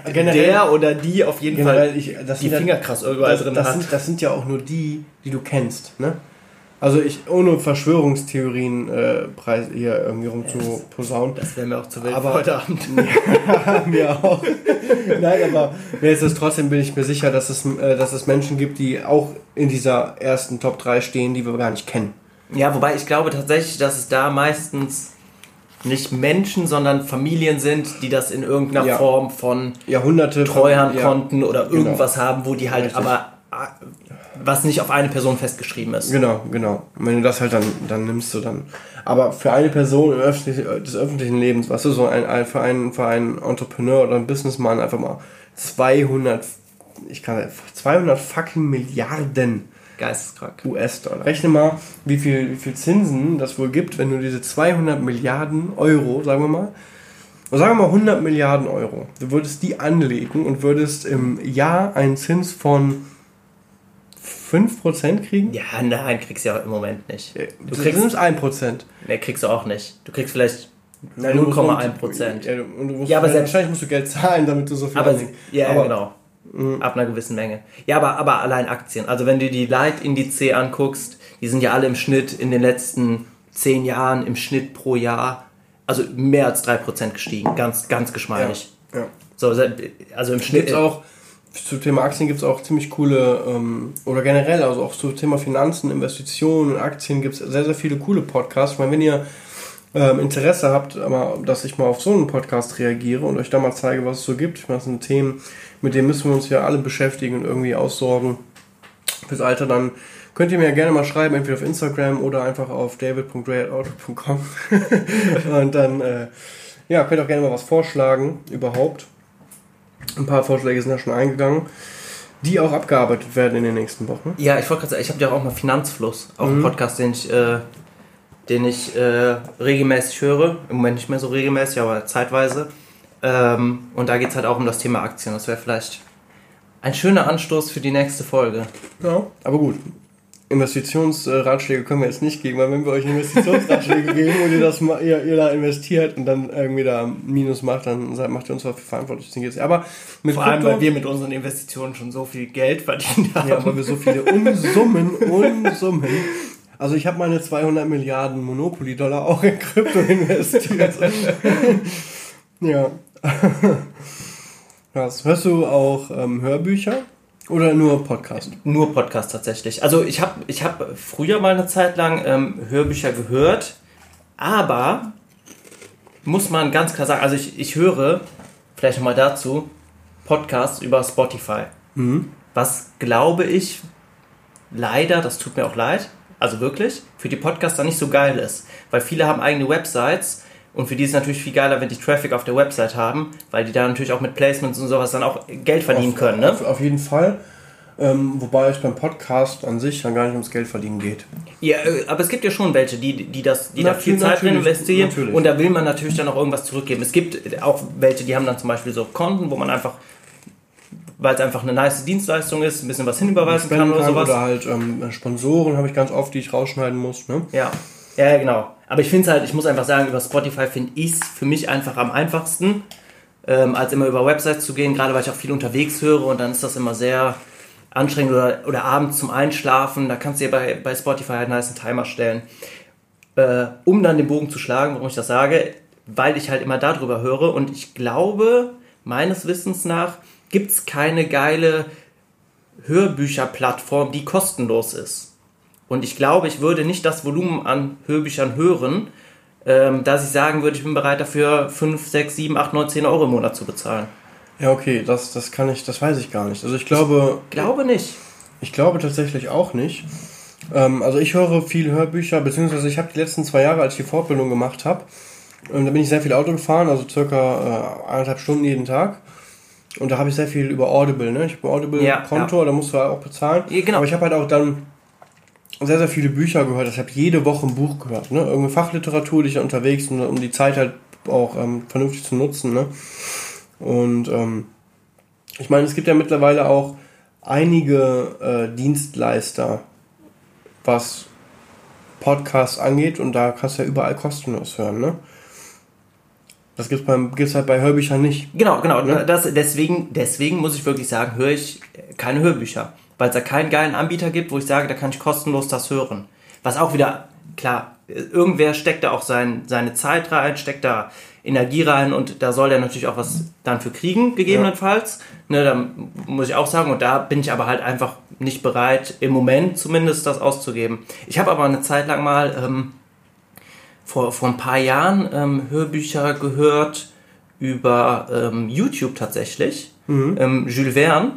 Generell, der oder die auf jeden Fall ich, die Finger krass überall das, drin das hat. Sind, das sind ja auch nur die, die du kennst, ne? Also ich, ohne Verschwörungstheorien äh, Preis hier irgendwie rum zu posaunen. Das wäre mir auch zu wild aber, heute Abend. ja, mir auch. Nein, aber mir ist es trotzdem, bin ich mir sicher, dass es, äh, dass es Menschen gibt, die auch in dieser ersten Top 3 stehen, die wir gar nicht kennen. Ja, wobei ich glaube tatsächlich, dass es da meistens nicht Menschen, sondern Familien sind, die das in irgendeiner ja. Form von Jahrhunderte Treuhandkonten ja, oder genau. irgendwas genau. haben, wo die halt Richtig. aber was nicht auf eine Person festgeschrieben ist. Genau, genau. Und wenn du das halt dann, dann nimmst du dann. Aber für eine Person öffentlichen, des öffentlichen Lebens, was weißt du, so ein, ein, für, einen, für einen Entrepreneur oder einen Businessman einfach mal 200, ich kann 200 fucking Milliarden Geisteskrank. US-Dollar. Rechne mal, wie viel, wie viel Zinsen das wohl gibt, wenn du diese 200 Milliarden Euro, sagen wir mal, sagen wir mal 100 Milliarden Euro, du würdest die anlegen und würdest im Jahr einen Zins von 5% kriegen? Ja, nein, kriegst du ja im Moment nicht. Du das kriegst 1%. Ne, kriegst du auch nicht. Du kriegst vielleicht 0,1%. Ja, ja, aber selbst, wahrscheinlich musst du Geld zahlen, damit du so viel aber, Ja, aber, genau. Mh. Ab einer gewissen Menge. Ja, aber, aber allein Aktien. Also wenn du die Leitindice anguckst, die sind ja alle im Schnitt in den letzten 10 Jahren im Schnitt pro Jahr, also mehr als 3% gestiegen. Ganz, ganz geschmeidig. Ja. ja. So, also im Schnitt. Gibt's auch zum Thema Aktien gibt es auch ziemlich coole, ähm, oder generell, also auch zum Thema Finanzen, Investitionen Aktien gibt es sehr, sehr viele coole Podcasts. Ich meine, wenn ihr ähm, Interesse habt, aber, dass ich mal auf so einen Podcast reagiere und euch da mal zeige, was es so gibt. Ich meine, das sind Themen, mit denen müssen wir uns ja alle beschäftigen und irgendwie aussorgen. Fürs Alter dann Könnt ihr mir ja gerne mal schreiben, entweder auf Instagram oder einfach auf david.ray.outlook.com. und dann, äh, ja, könnt ihr auch gerne mal was vorschlagen, überhaupt. Ein paar Vorschläge sind da schon eingegangen, die auch abgearbeitet werden in den nächsten Wochen. Ja, ich wollte gerade sagen, ich habe ja auch mal Finanzfluss, auch mhm. einen Podcast, den ich, äh, den ich äh, regelmäßig höre. Im Moment nicht mehr so regelmäßig, aber zeitweise. Ähm, und da geht es halt auch um das Thema Aktien. Das wäre vielleicht ein schöner Anstoß für die nächste Folge. Ja, aber gut. Investitionsratschläge können wir jetzt nicht geben, weil wenn wir euch Investitionsratschläge geben und ihr das ihr, ihr, da investiert und dann irgendwie da Minus macht, dann macht ihr uns dafür verantwortlich. Aber mit Vor allem, weil wir mit unseren Investitionen schon so viel Geld verdient haben. Ja, weil wir so viele Unsummen, Unsummen. Also ich habe meine 200 Milliarden Monopoly-Dollar auch in Krypto investiert. ja. Was? Hörst du auch ähm, Hörbücher? Oder nur Podcast? Nur Podcast tatsächlich. Also ich habe ich hab früher mal eine Zeit lang ähm, Hörbücher gehört, aber muss man ganz klar sagen, also ich, ich höre, vielleicht nochmal dazu, Podcasts über Spotify. Mhm. Was glaube ich leider, das tut mir auch leid, also wirklich, für die Podcaster nicht so geil ist. Weil viele haben eigene Websites und für die ist es natürlich viel geiler, wenn die Traffic auf der Website haben, weil die da natürlich auch mit Placements und sowas dann auch Geld verdienen auf, können. Ne? Auf, auf jeden Fall. Ähm, wobei es beim Podcast an sich dann gar nicht ums Geld verdienen geht. Ja, äh, aber es gibt ja schon welche, die, die, das, die da viel Zeit drin investieren natürlich. und da will man natürlich dann auch irgendwas zurückgeben. Es gibt auch welche, die haben dann zum Beispiel so Konten, wo man einfach, weil es einfach eine nice Dienstleistung ist, ein bisschen was hinüberweisen kann oder sowas. Oder halt ähm, Sponsoren habe ich ganz oft, die ich rausschneiden muss. Ne? Ja. Ja, genau. Aber ich finde es halt, ich muss einfach sagen, über Spotify finde ich es für mich einfach am einfachsten, ähm, als immer über Websites zu gehen, gerade weil ich auch viel unterwegs höre und dann ist das immer sehr anstrengend oder, oder abends zum Einschlafen. Da kannst du dir bei, bei Spotify halt einen nice Timer stellen. Äh, um dann den Bogen zu schlagen, warum ich das sage, weil ich halt immer darüber höre und ich glaube, meines Wissens nach, gibt es keine geile Hörbücherplattform, die kostenlos ist. Und ich glaube, ich würde nicht das Volumen an Hörbüchern hören, ähm, dass ich sagen würde, ich bin bereit dafür 5, 6, 7, 8, 9, 10 Euro im Monat zu bezahlen. Ja, okay, das, das kann ich, das weiß ich gar nicht. Also ich glaube. Ich glaube nicht. Ich glaube tatsächlich auch nicht. Ähm, also ich höre viel Hörbücher, beziehungsweise ich habe die letzten zwei Jahre, als ich die Fortbildung gemacht habe, ähm, da bin ich sehr viel Auto gefahren, also circa äh, eineinhalb Stunden jeden Tag. Und da habe ich sehr viel über Audible, ne? Ich habe Audible-Konto, ja, ja. da musst du halt auch bezahlen. Ja, genau. Aber ich habe halt auch dann sehr, sehr viele Bücher gehört. Ich habe jede Woche ein Buch gehört. Ne? Irgendeine Fachliteratur, die ich unterwegs, um, um die Zeit halt auch ähm, vernünftig zu nutzen. Ne? Und ähm, ich meine, es gibt ja mittlerweile auch einige äh, Dienstleister, was Podcasts angeht und da kannst du ja überall kostenlos hören, ne? Das gibt's beim gibt's halt bei Hörbüchern nicht. Genau, genau. Ne? Das, deswegen, deswegen muss ich wirklich sagen, höre ich keine Hörbücher weil es da keinen geilen Anbieter gibt, wo ich sage, da kann ich kostenlos das hören. Was auch wieder, klar, irgendwer steckt da auch sein, seine Zeit rein, steckt da Energie rein und da soll der natürlich auch was dann für kriegen, gegebenenfalls. Ja. Ne, da muss ich auch sagen, und da bin ich aber halt einfach nicht bereit, im Moment zumindest das auszugeben. Ich habe aber eine Zeit lang mal ähm, vor, vor ein paar Jahren ähm, Hörbücher gehört über ähm, YouTube tatsächlich. Mhm. Ähm, Jules Verne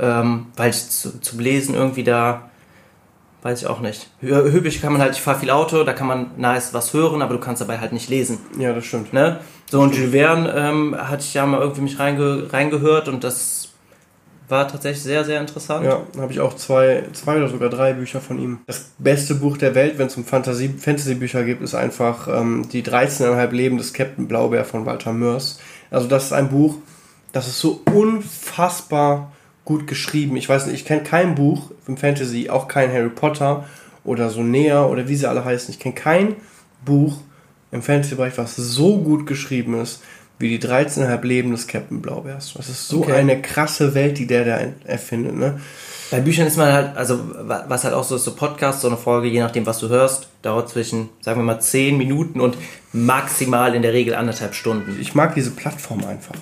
ähm, weil ich zu, zum Lesen irgendwie da, weiß ich auch nicht. Hübsch kann man halt, ich fahre viel Auto, da kann man nice was hören, aber du kannst dabei halt nicht lesen. Ja, das stimmt. Ne? So, und Jules Verne ähm, hatte ich ja mal irgendwie mich reinge reingehört und das war tatsächlich sehr, sehr interessant. Ja, habe ich auch zwei, zwei oder sogar drei Bücher von ihm. Das beste Buch der Welt, wenn es um Fantasy, Fantasy-Bücher geht, ist einfach ähm, Die 13,5 Leben des Captain Blaubeer von Walter Mörs. Also das ist ein Buch, das ist so unfassbar gut geschrieben. Ich weiß nicht, ich kenne kein Buch im Fantasy, auch kein Harry Potter oder so näher oder wie sie alle heißen. Ich kenne kein Buch im Fantasy-Bereich, was so gut geschrieben ist wie die 13,5 Leben des Captain Blaubeers. Das ist so okay. eine krasse Welt, die der da erfindet. Ne? Bei Büchern ist man halt, also was halt auch so ist, so Podcast, so eine Folge, je nachdem, was du hörst, dauert zwischen, sagen wir mal, 10 Minuten und maximal in der Regel anderthalb Stunden. Ich mag diese Plattform einfach.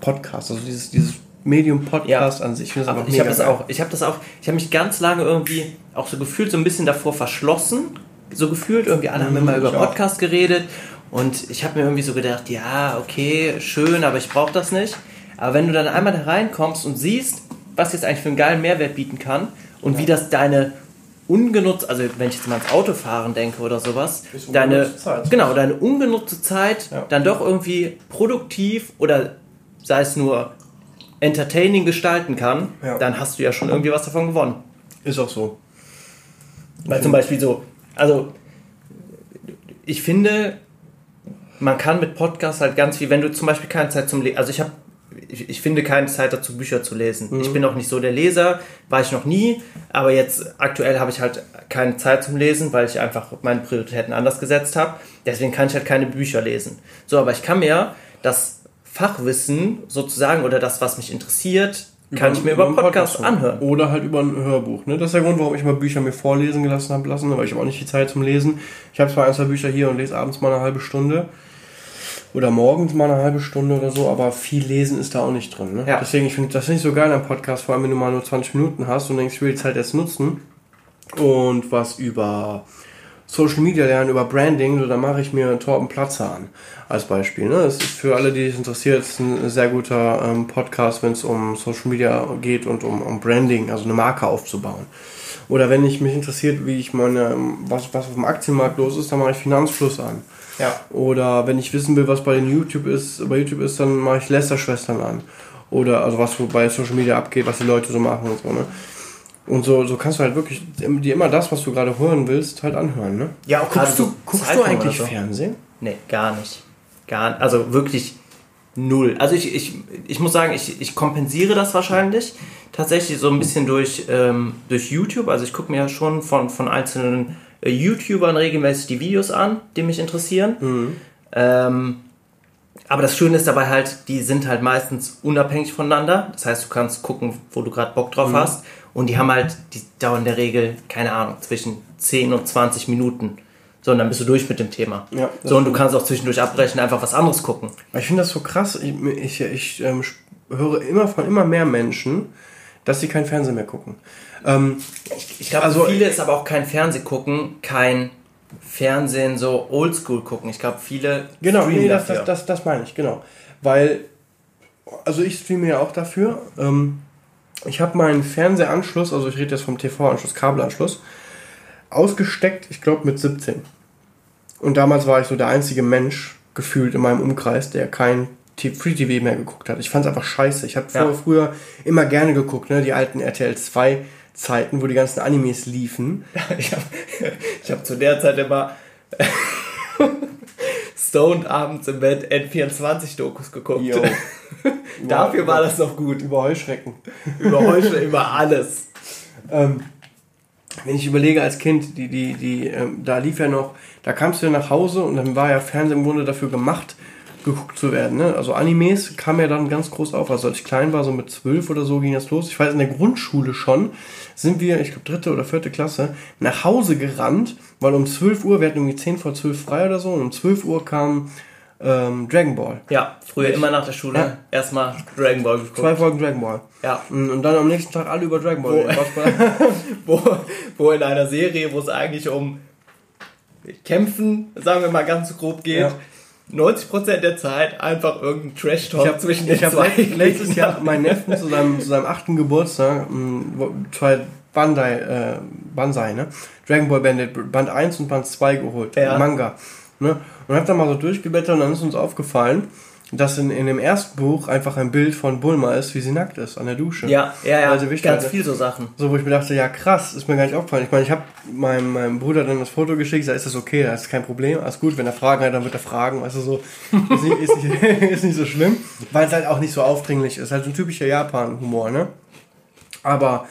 Podcast, also dieses, dieses Medium Podcast ja. an sich. Ich, ich habe das auch. Ich habe das auch. Ich habe mich ganz lange irgendwie auch so gefühlt so ein bisschen davor verschlossen. So gefühlt irgendwie alle haben immer über Podcast auch. geredet und ich habe mir irgendwie so gedacht, ja okay schön, aber ich brauche das nicht. Aber wenn du dann einmal da reinkommst und siehst, was jetzt eigentlich für einen geilen Mehrwert bieten kann und ja. wie das deine ungenutzt, also wenn ich jetzt mal ans Autofahren denke oder sowas, deine, Zeit. genau, deine ungenutzte Zeit ja. dann doch irgendwie produktiv oder sei es nur entertaining gestalten kann, ja. dann hast du ja schon irgendwie was davon gewonnen. Ist auch so. Weil zum Beispiel so, also ich finde, man kann mit Podcasts halt ganz viel, wenn du zum Beispiel keine Zeit zum Lesen, also ich habe ich, ich, finde keine Zeit dazu, Bücher zu lesen. Mhm. Ich bin auch nicht so der Leser, war ich noch nie, aber jetzt aktuell habe ich halt keine Zeit zum Lesen, weil ich einfach meine Prioritäten anders gesetzt habe. Deswegen kann ich halt keine Bücher lesen. So, aber ich kann mir das Fachwissen sozusagen oder das, was mich interessiert, kann ich mir über, über Podcast, Podcast anhören. Oder halt über ein Hörbuch. Ne? Das ist der Grund, warum ich mal Bücher mir vorlesen gelassen habe lassen, weil ich habe auch nicht die Zeit zum Lesen. Ich habe zwar ein, zwei Bücher hier und lese abends mal eine halbe Stunde oder morgens mal eine halbe Stunde oder so, aber viel lesen ist da auch nicht drin. Ne? Ja. Deswegen, ich finde das nicht so geil am Podcast, vor allem wenn du mal nur 20 Minuten hast und denkst, ich will die Zeit jetzt nutzen und was über Social Media lernen, über Branding, so, da mache ich mir Torben Platzer an, als Beispiel. Ne? Das ist für alle, die es interessiert, ein sehr guter ähm, Podcast, wenn es um Social Media geht und um, um Branding, also eine Marke aufzubauen. Oder wenn ich mich interessiert, wie ich meine, was, was auf dem Aktienmarkt los ist, dann mache ich Finanzfluss an. Ja. Oder wenn ich wissen will, was bei den YouTube ist, bei YouTube ist, dann mache ich Lester-Schwestern an. Oder also was bei Social Media abgeht, was die Leute so machen und so, ne? Und so, so kannst du halt wirklich dir immer das, was du gerade hören willst, halt anhören, ne? Ja, auch guckst du, guckst du eigentlich so. Fernsehen? Nee, gar nicht. Gar Also wirklich null. Also ich, ich, ich muss sagen, ich, ich kompensiere das wahrscheinlich tatsächlich so ein bisschen durch, ähm, durch YouTube. Also ich gucke mir ja schon von, von einzelnen äh, YouTubern regelmäßig die Videos an, die mich interessieren. Mhm. Ähm, aber das Schöne ist dabei halt, die sind halt meistens unabhängig voneinander. Das heißt, du kannst gucken, wo du gerade Bock drauf mhm. hast. Und die haben halt, die dauern in der Regel, keine Ahnung, zwischen 10 und 20 Minuten. So, und dann bist du durch mit dem Thema. Ja, so, und du kannst auch zwischendurch abbrechen, einfach was anderes gucken. Ich finde das so krass. Ich, ich, ich ähm, höre immer von immer mehr Menschen, dass sie kein Fernsehen mehr gucken. Ähm, ich, ich glaube, also, viele ist aber auch kein Fernsehen gucken, kein Fernsehen so oldschool gucken. Ich glaube, viele. Genau, nee, das, das, das, das meine ich, genau. Weil, also ich streame ja auch dafür. Ähm, ich habe meinen Fernsehanschluss, also ich rede jetzt vom TV-Anschluss, Kabelanschluss, ausgesteckt, ich glaube mit 17. Und damals war ich so der einzige Mensch gefühlt in meinem Umkreis, der kein Free TV mehr geguckt hat. Ich fand es einfach scheiße. Ich habe ja. früher immer gerne geguckt, ne, die alten RTL 2 Zeiten, wo die ganzen Animes liefen. ich habe ich hab zu der Zeit immer Stoned abends im Bett N24-Dokus geguckt. Dafür war das noch gut. Über Heuschrecken. Über Heuschrecken, über alles. Ähm, wenn ich überlege als Kind, die, die, die, ähm, da lief ja noch, da kamst du ja nach Hause und dann war ja Fernsehen im Grunde dafür gemacht, geguckt zu werden. Ne? Also Animes kam ja dann ganz groß auf. Also als ich klein war, so mit zwölf oder so ging das los. Ich weiß, in der Grundschule schon sind wir, ich glaube dritte oder vierte Klasse, nach Hause gerannt, weil um 12 Uhr, wir hatten irgendwie 10 vor 12 frei oder so, und um 12 Uhr kam ähm, Dragon Ball. Ja, früher ich, immer nach der Schule ja. erstmal Dragon Ball geguckt. Zwei Folgen Dragon Ball. Ja. Und dann am nächsten Tag alle über Dragon Ball. Wo, wo, wo in einer Serie, wo es eigentlich um Kämpfen, sagen wir mal ganz grob geht, ja. 90% der Zeit einfach irgendein Trash-Talk zwischen den ich zwei. Ich letztes Jahr meinen Neffen zu seinem, zu seinem achten Geburtstag mm, zwei Bandai, äh, Banzai, ne? Dragon Ball Bandit Band 1 und Band 2 geholt. Ja. Manga. Ne? Und hab dann mal so durchgeblättert und dann ist uns aufgefallen, dass in, in dem ersten Buch einfach ein Bild von Bulma ist, wie sie nackt ist an der Dusche. Ja, ja, ja. Also ganz hatte. viel so Sachen. So, wo ich mir dachte, ja krass, ist mir gar nicht aufgefallen. Ich meine, ich habe meinem, meinem Bruder dann das Foto geschickt, da ist das okay, da ist kein Problem, alles gut. Wenn er Fragen hat, dann wird er fragen, weißt du, so, ist nicht, ist nicht, ist nicht so schlimm, weil es halt auch nicht so aufdringlich ist. Halt so ein typischer Japan-Humor, ne? Aber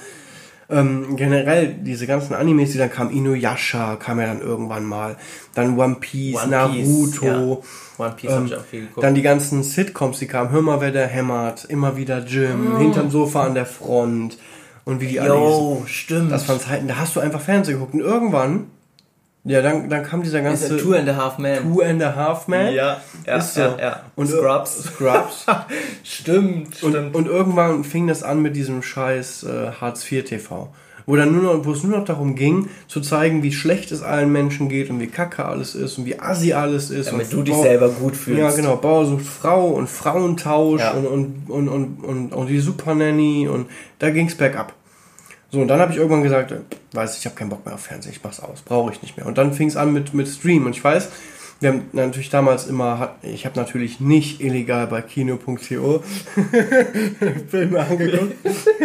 ähm, generell diese ganzen Animes, die dann kamen, Inuyasha kam ja dann irgendwann mal, dann One Piece, One Naruto, ja. One Piece ähm, ich auch viel geguckt. Dann die ganzen Sitcoms, die kamen, Hör mal, wer der hämmert, immer wieder Jim, oh. hinterm Sofa an der Front und wie die alle Jo, stimmt. Das waren Zeiten, da hast du einfach Fernsehen geguckt und irgendwann ja, dann, dann kam dieser ganze. Two and a Half Man. Two and a Half Man. Ja, ja, ist so. ja, ja. Und Scrubs. Scrubs. stimmt, und, stimmt. Und irgendwann fing das an mit diesem scheiß äh, Hartz IV TV. Wo, dann nur noch, wo es nur noch darum ging, zu zeigen, wie schlecht es allen Menschen geht und wie kacke alles ist und wie assi alles ist. Damit du dich Bauer, selber gut fühlst. Ja, genau. Bauer sucht Frau und Frauentausch ja. und, und, und, und, und, und die Super Nanny und da ging es bergab. So, und dann habe ich irgendwann gesagt, äh, weiß ich, habe keinen Bock mehr auf Fernsehen, ich mach's aus, brauche ich nicht mehr. Und dann fing es an mit, mit Stream. Und ich weiß, wir haben natürlich damals immer, ich habe natürlich nicht illegal bei kino.to Filme angeguckt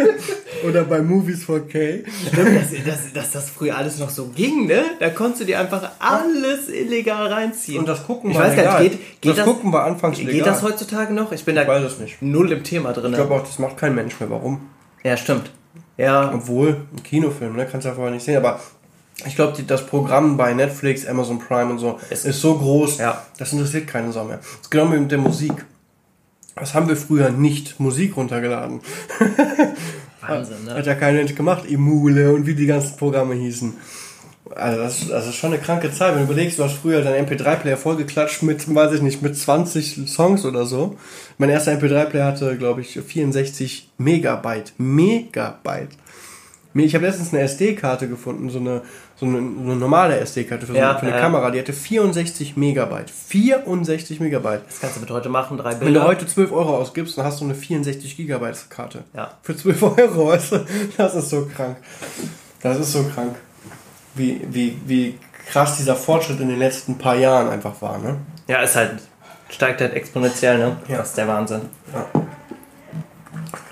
oder bei Movies 4K. Stimmt, dass, dass, dass, das früher alles noch so ging, ne? Da konntest du dir einfach alles illegal reinziehen. Und das gucken ich war weiß gar nicht, geht, geht das, das, gucken war anfangs legal. Geht das heutzutage noch? Ich bin da ich weiß es nicht. null im Thema drin. Ich glaube auch, das macht kein Mensch mehr. Warum? Ja, stimmt. Ja. Obwohl, ein Kinofilm, ne? Kannst du ja vorher nicht sehen, aber ich glaube, das Programm bei Netflix, Amazon Prime und so es ist so groß, ja. das interessiert keine Sau mehr. Das ist genau wie mit der Musik. Was haben wir früher nicht Musik runtergeladen? Wahnsinn, ne? Hat ja kein Mensch gemacht. Emule und wie die ganzen Programme hießen. Also das, das ist schon eine kranke Zeit. Wenn du überlegst, du hast früher deinen MP3-Player vollgeklatscht mit, weiß ich nicht, mit 20 Songs oder so. Mein erster MP3-Player hatte, glaube ich, 64 Megabyte. Megabyte. Ich habe letztens eine SD-Karte gefunden, so eine, so eine, eine normale SD-Karte für, so, ja, für eine ja. Kamera, die hatte 64 Megabyte. 64 Megabyte. Das kannst du mit heute machen, drei Bilder. Wenn du heute 12 Euro ausgibst, dann hast du eine 64 Gigabyte Karte. Ja. Für 12 Euro, weißt du? Das ist so krank. Das ist so krank. Wie, wie, wie krass dieser Fortschritt in den letzten paar Jahren einfach war, ne? Ja, ist halt, steigt halt exponentiell, ne? Ja. Das ist der Wahnsinn. Ja.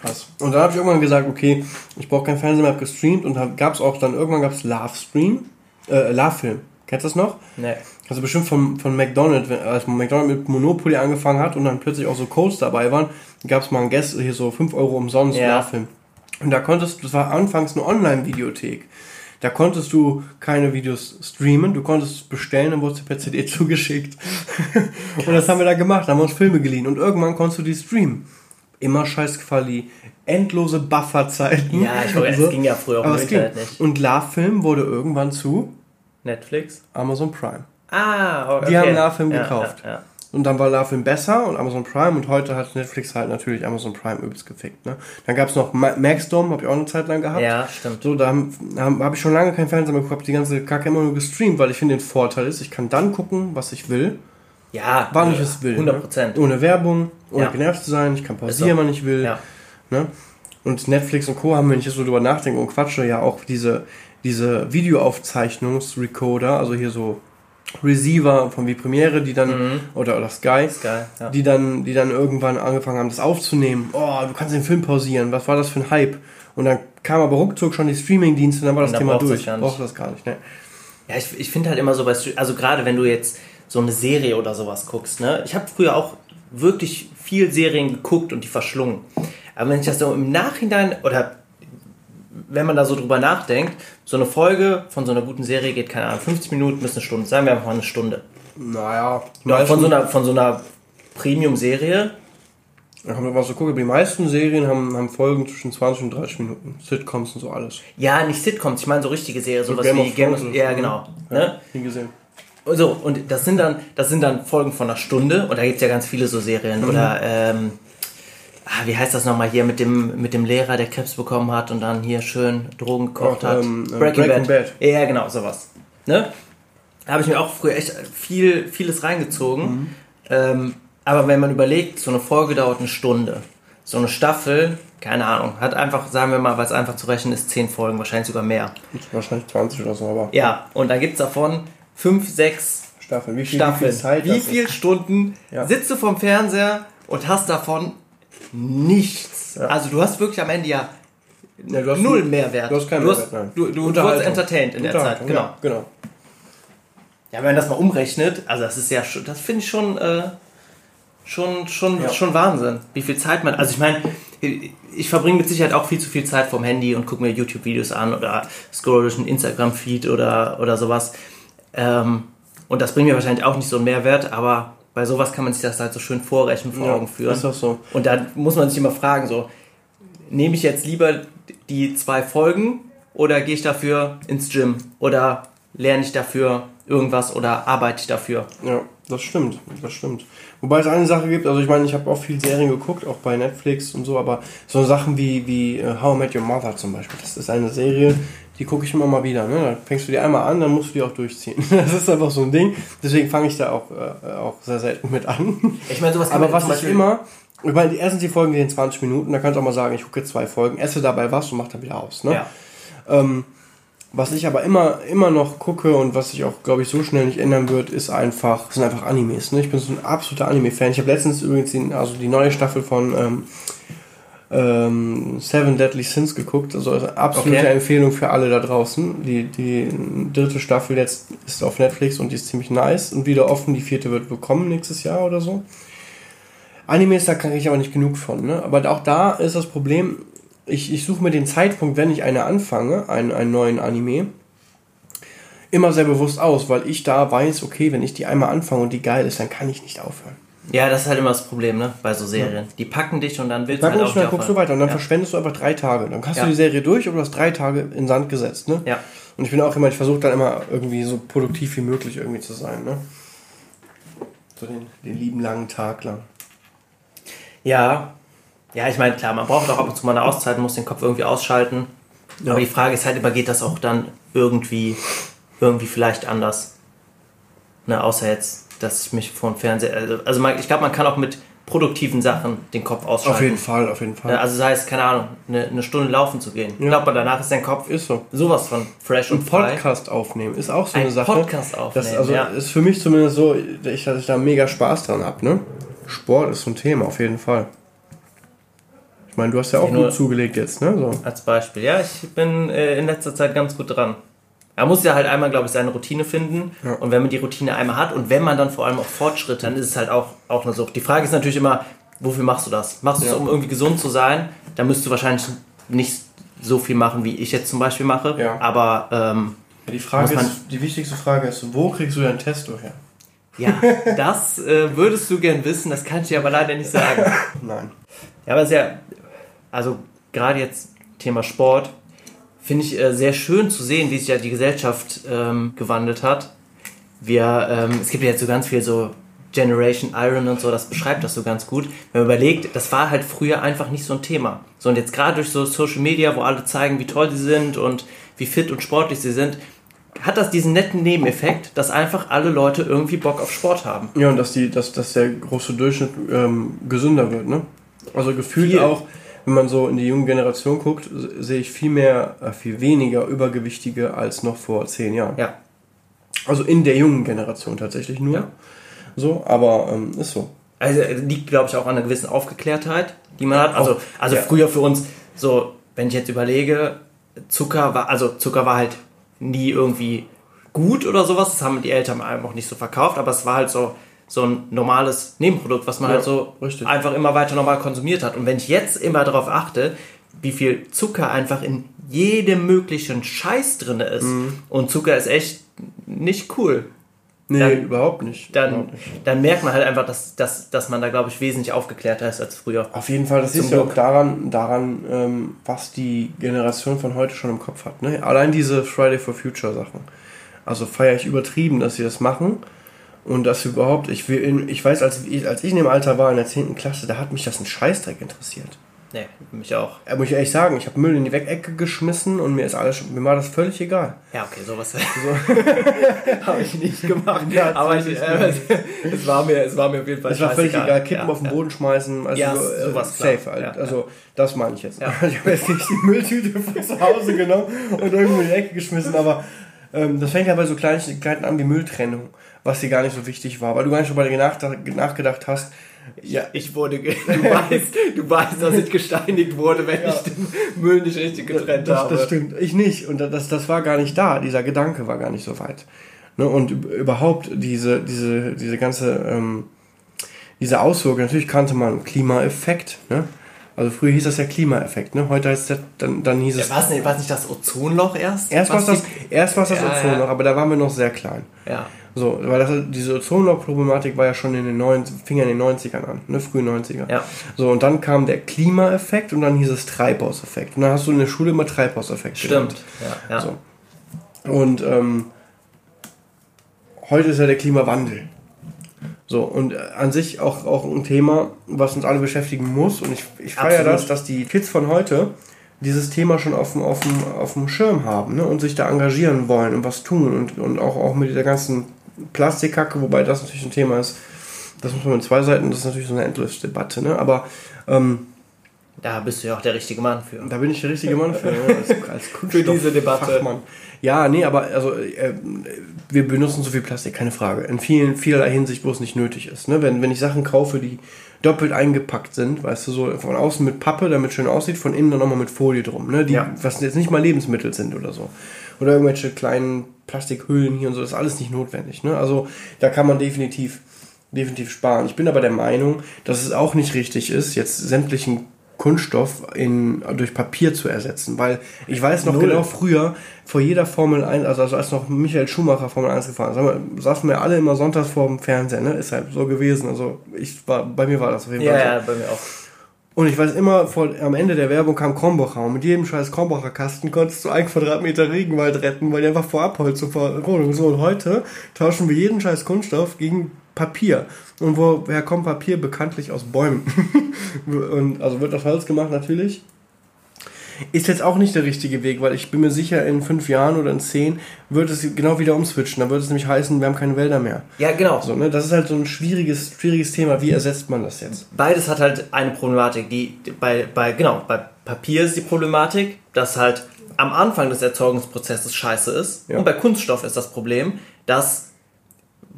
Krass. Und dann habe ich irgendwann gesagt, okay, ich brauche kein Fernsehen mehr, habe gestreamt und gab es auch dann, irgendwann gab es Love Stream, äh, Love Film. Kennst du das noch? Nee. Also bestimmt von, von McDonald's, als McDonald's mit Monopoly angefangen hat und dann plötzlich auch so Codes dabei waren, gab es mal ein Guest, hier so 5 Euro umsonst ja. Love Film. Und da konntest, das war anfangs eine Online-Videothek. Da konntest du keine Videos streamen, du konntest bestellen, dann wurde es per CD zugeschickt. und das haben wir da gemacht, da haben wir uns Filme geliehen und irgendwann konntest du die streamen immer scheiß Quali, endlose Bufferzeiten. Ja, ich weiß, so. es ging ja früher auch im Internet nicht. Und Love-Film wurde irgendwann zu Netflix, Amazon Prime. Ah, okay. Die haben Love-Film ja, gekauft. Ja, ja. Und dann war Love-Film besser und Amazon Prime und heute hat Netflix halt natürlich Amazon Prime übelst gefickt. Ne? Dann gab es noch Maxdom, habe ich auch eine Zeit lang gehabt. Ja, stimmt. So, da habe hab ich schon lange kein Fernseher mehr geguckt, habe die ganze Kacke immer nur gestreamt, weil ich finde, den Vorteil ist, ich kann dann gucken, was ich will ja, wann ich es will. 100 Prozent. Ne? Ohne Werbung, ohne ja. genervt zu sein. Ich kann pausieren, so. wann ich will. Ja. Ne? Und Netflix und Co. haben, wenn ich jetzt so drüber nachdenke und quatsche, ja auch diese, diese Videoaufzeichnungsrecorder, also hier so Receiver von wie Premiere, die dann, mhm. oder, oder Sky, Sky ja. die, dann, die dann irgendwann angefangen haben, das aufzunehmen. Oh, du kannst den Film pausieren. Was war das für ein Hype? Und dann kam aber ruckzuck schon die Streaming-Dienste und dann war das Thema durch. Braucht das gar nicht, ne? Ja, ich, ich finde halt immer so bei, also gerade wenn du jetzt so eine Serie oder sowas guckst. Ne? Ich habe früher auch wirklich viel Serien geguckt und die verschlungen. Aber wenn ich das so im Nachhinein oder wenn man da so drüber nachdenkt, so eine Folge von so einer guten Serie geht, keine Ahnung, 50 Minuten bis eine Stunde. Sagen wir einfach mal eine Stunde. Naja, von so einer, von so einer Premium-Serie. Da kommt mal so gucken, die meisten Serien haben, haben Folgen zwischen 20 und 30 Minuten. Sitcoms und so alles. Ja, nicht Sitcoms, ich meine so richtige Serien, sowas Game wie Game of Thrones. Ja, genau. Ja, ne? Nie gesehen. So, und das sind dann, das sind dann Folgen von einer Stunde und da gibt es ja ganz viele so Serien. Mhm. Oder ähm, ah, wie heißt das nochmal hier mit dem, mit dem Lehrer, der Krebs bekommen hat und dann hier schön Drogen gekocht Ach, hat. Ähm, äh, Breaking, Breaking Bad. Bad. Ja, genau, sowas. Ne? Da habe ich mir auch früher echt viel, vieles reingezogen. Mhm. Ähm, aber wenn man überlegt, so eine Folge dauert eine Stunde. So eine Staffel, keine Ahnung, hat einfach, sagen wir mal, weil es einfach zu rechnen ist, zehn Folgen, wahrscheinlich sogar mehr. Wahrscheinlich 20 oder so, aber. Ja, und da gibt es davon fünf, sechs Staffeln. Wie viel, Staffeln. Wie viel, Zeit wie viel Stunden ja. sitzt du vom Fernseher und hast davon nichts. Ja. Also du hast wirklich am Ende ja, ja null viel, Mehrwert. Du hast keinen du Mehrwert, nein. Du, du, du wurdest entertained in der Zeit, genau. Ja, genau. Ja, wenn man das mal umrechnet, also das ist ja schon, das finde ich schon, äh, schon, schon, ja. schon Wahnsinn, wie viel Zeit man, also ich meine, ich verbringe mit Sicherheit auch viel zu viel Zeit vom Handy und gucke mir YouTube-Videos an oder scroll durch einen Instagram-Feed oder, oder sowas. Ähm, und das bringt mir wahrscheinlich auch nicht so einen Mehrwert, aber bei sowas kann man sich das halt so schön vorrechnen, vor Augen führen. Ist auch so. Und da muss man sich immer fragen, so, nehme ich jetzt lieber die zwei Folgen oder gehe ich dafür ins Gym oder lerne ich dafür irgendwas oder arbeite ich dafür? Ja, das stimmt, das stimmt. Wobei es eine Sache gibt, also ich meine, ich habe auch viel Serien geguckt, auch bei Netflix und so, aber so Sachen wie, wie uh, How I Met Your Mother zum Beispiel, das ist eine Serie, die gucke ich immer mal wieder. Ne? Dann fängst du die einmal an, dann musst du die auch durchziehen. Das ist einfach so ein Ding. Deswegen fange ich da auch, äh, auch sehr selten mit an. Ich meine, sowas Aber was ich immer, ich meine, die ersten die Folgen gehen 20 Minuten, da kannst du auch mal sagen, ich gucke jetzt zwei Folgen, esse dabei was und mach dann wieder aus. Ne? Ja. Ähm, was ich aber immer, immer noch gucke und was sich auch, glaube ich, so schnell nicht ändern wird, ist einfach, sind einfach Animes. Ne? Ich bin so ein absoluter Anime-Fan. Ich habe letztens übrigens die, also die neue Staffel von ähm, ähm, Seven Deadly Sins geguckt. Also, also absolute okay. Empfehlung für alle da draußen. Die, die dritte Staffel jetzt ist auf Netflix und die ist ziemlich nice und wieder offen. Die vierte wird bekommen nächstes Jahr oder so. Animes, da kann ich aber nicht genug von. Ne? Aber auch da ist das Problem, ich, ich suche mir den Zeitpunkt, wenn ich eine anfange, einen, einen neuen Anime, immer sehr bewusst aus, weil ich da weiß, okay, wenn ich die einmal anfange und die geil ist, dann kann ich nicht aufhören. Ja, das ist halt immer das Problem, ne? Bei so Serien. Ja. Die packen dich und dann willst du halt auch. Dann guckst du weiter und dann ja. verschwendest du einfach drei Tage. Dann hast ja. du die Serie durch, aber du hast drei Tage in Sand gesetzt, ne? Ja. Und ich bin auch immer, ich versuche dann immer irgendwie so produktiv wie möglich irgendwie zu sein, ne? So den, den lieben langen Tag lang. Ja, ja, ich meine, klar, man braucht auch ab und zu mal eine Auszeit, muss den Kopf irgendwie ausschalten. Aber die Frage ist halt immer, geht das auch dann irgendwie, irgendwie vielleicht anders? Ne, außer jetzt, dass ich mich vor dem Fernseher, also, also man, ich glaube, man kann auch mit produktiven Sachen den Kopf ausschalten. Auf jeden Fall, auf jeden Fall. Also das heißt, keine Ahnung, eine, eine Stunde laufen zu gehen. Ja. Ich glaube, danach ist dein Kopf ist so. sowas von fresh und, und Podcast aufnehmen ist auch so eine Ein Sache. Podcast aufnehmen, das, also ja. ist für mich zumindest so, ich, dass ich da mega Spaß dran habe, ne? Sport ist so ein Thema, auf jeden Fall. Ich meine, du hast ja auch gut zugelegt jetzt, ne? So. Als Beispiel. Ja, ich bin äh, in letzter Zeit ganz gut dran. Man muss ja halt einmal, glaube ich, seine Routine finden. Ja. Und wenn man die Routine einmal hat und wenn man dann vor allem auch Fortschritt, dann ist es halt auch, auch eine Sucht. Die Frage ist natürlich immer, wofür machst du das? Machst du es, um irgendwie gesund zu sein? Dann müsst du wahrscheinlich nicht so viel machen, wie ich jetzt zum Beispiel mache. Ja. Aber ähm, ja, die Frage ist, die wichtigste Frage ist, wo kriegst du deinen Test durch? Ja, das äh, würdest du gern wissen, das kann ich dir aber leider nicht sagen. Nein. Ja, aber es ist ja also gerade jetzt Thema Sport, finde ich äh, sehr schön zu sehen, wie sich ja die Gesellschaft ähm, gewandelt hat. Wir, ähm, es gibt ja jetzt so ganz viel so Generation Iron und so, das beschreibt das so ganz gut. Wenn man überlegt, das war halt früher einfach nicht so ein Thema. So und jetzt gerade durch so Social Media, wo alle zeigen, wie toll sie sind und wie fit und sportlich sie sind, hat das diesen netten Nebeneffekt, dass einfach alle Leute irgendwie Bock auf Sport haben. Ja, und dass, die, dass, dass der große Durchschnitt ähm, gesünder wird, ne? Also gefühlt Viel. auch wenn man so in die junge Generation guckt, sehe ich viel mehr, äh, viel weniger Übergewichtige als noch vor zehn Jahren. Ja. Also in der jungen Generation tatsächlich nur. Ja. So, aber ähm, ist so. Also liegt, glaube ich, auch an einer gewissen Aufgeklärtheit, die man hat. Also, also ja. früher für uns, so, wenn ich jetzt überlege, Zucker war, also Zucker war halt nie irgendwie gut oder sowas. Das haben die Eltern einfach nicht so verkauft, aber es war halt so, so ein normales Nebenprodukt, was man ja, halt so richtig. einfach immer weiter normal konsumiert hat. Und wenn ich jetzt immer darauf achte, wie viel Zucker einfach in jedem möglichen Scheiß drin ist, mhm. und Zucker ist echt nicht cool. Nee, dann, überhaupt nicht. Dann, überhaupt nicht. dann merkt man halt einfach, dass, dass, dass man da, glaube ich, wesentlich aufgeklärter ist als früher. Auf jeden Fall, das Zum ist ja auch daran, daran ähm, was die Generation von heute schon im Kopf hat. Ne? Allein diese Friday for Future Sachen. Also feiere ich übertrieben, dass sie das machen. Und das überhaupt, ich, will, ich weiß, als ich, als ich in dem Alter war, in der 10. Klasse, da hat mich das ein Scheißdreck interessiert. Nee, mich auch. Ja, muss ich ehrlich sagen, ich habe Müll in die Wegecke geschmissen und mir ist alles, mir war das völlig egal. Ja, okay, sowas so. habe ich nicht gemacht. Ja, aber ich, äh, es, war mir, es war mir auf jeden Fall Es war völlig egal. Kippen ja, auf den Boden schmeißen, also ja, so, sowas äh, safe. Halt. also das meine ich jetzt. Ich habe jetzt nicht die Mülltüte von zu Hause genommen und irgendwo in die Ecke geschmissen, aber ähm, das fängt ja bei so Kleinigkeiten an wie Mülltrennung was dir gar nicht so wichtig war, weil du gar nicht darüber nachgedacht hast. Ja, ich wurde, du weißt, du weißt, dass ich gesteinigt wurde, wenn ja. ich den Müll nicht richtig getrennt das, habe. Das stimmt, ich nicht. Und das, das war gar nicht da. Dieser Gedanke war gar nicht so weit. Ne? Und überhaupt diese, diese, diese ganze, ähm, diese Auswirkung, natürlich kannte man Klimaeffekt, ne? Also früher hieß das ja Klimaeffekt, ne? Heute heißt es dann, dann hieß es. Ja, war es nicht, nicht das Ozonloch erst? Erst war es das, erst das ja, Ozonloch, ja. aber da waren wir noch sehr klein. Ja. So, weil das, diese Ozonloch-Problematik war ja schon in den 90, fing in den 90ern an, ne, frühen 90er. Ja. So, und dann kam der Klimaeffekt und dann hieß es Treibhauseffekt. Und dann hast du in der Schule immer Treibhauseffekt Stimmt, ja, ja. So. Und ähm, heute ist ja der Klimawandel. So, und äh, an sich auch, auch ein Thema, was uns alle beschäftigen muss. Und ich, ich feiere das, dass die Kids von heute dieses Thema schon auf dem, auf dem, auf dem Schirm haben ne? und sich da engagieren wollen und was tun und, und auch, auch mit dieser ganzen Plastikkacke, wobei das natürlich ein Thema ist, das muss man mit zwei Seiten, das ist natürlich so eine Endlosdebatte, ne? aber ähm, Da bist du ja auch der richtige Mann für. Da bin ich der richtige Mann für, als, als Für diese Debatte. Fachmann. Ja, nee, aber also äh, wir benutzen so viel Plastik, keine Frage. In vielen, vielerlei Hinsicht, wo es nicht nötig ist. Ne? Wenn, wenn ich Sachen kaufe, die doppelt eingepackt sind, weißt du, so von außen mit Pappe, damit es schön aussieht, von innen dann nochmal mit Folie drum, ne? Die, ja. was jetzt nicht mal Lebensmittel sind oder so. Oder irgendwelche kleinen Plastikhüllen hier und so, das ist alles nicht notwendig. Ne? Also da kann man definitiv, definitiv sparen. Ich bin aber der Meinung, dass es auch nicht richtig ist, jetzt sämtlichen Kunststoff in, durch Papier zu ersetzen. Weil ich weiß noch Null. genau früher, vor jeder Formel 1, also, also als noch Michael Schumacher Formel 1 gefahren ist, saßen wir alle immer sonntags vor dem Fernseher, ne? Ist halt so gewesen. Also ich war, bei mir war das auf jeden Fall. Ja, so. ja, bei mir auch. Und ich weiß immer, vor, am Ende der Werbung kam Krombacher und mit jedem scheiß Krombacher Kasten konntest du einen Quadratmeter Regenwald retten, weil die einfach vor Abholz zur Verrodung. So, und heute tauschen wir jeden scheiß Kunststoff gegen Papier. Und woher kommt Papier? Bekanntlich aus Bäumen. und also wird aus Holz gemacht natürlich. Ist jetzt auch nicht der richtige Weg, weil ich bin mir sicher, in fünf Jahren oder in zehn wird es genau wieder umswitchen. Dann wird es nämlich heißen, wir haben keine Wälder mehr. Ja, genau. So, ne? Das ist halt so ein schwieriges, schwieriges Thema. Wie ersetzt man das jetzt? Beides hat halt eine Problematik. Die, bei, bei, genau, bei Papier ist die Problematik, dass halt am Anfang des Erzeugungsprozesses scheiße ist. Ja. Und bei Kunststoff ist das Problem, dass,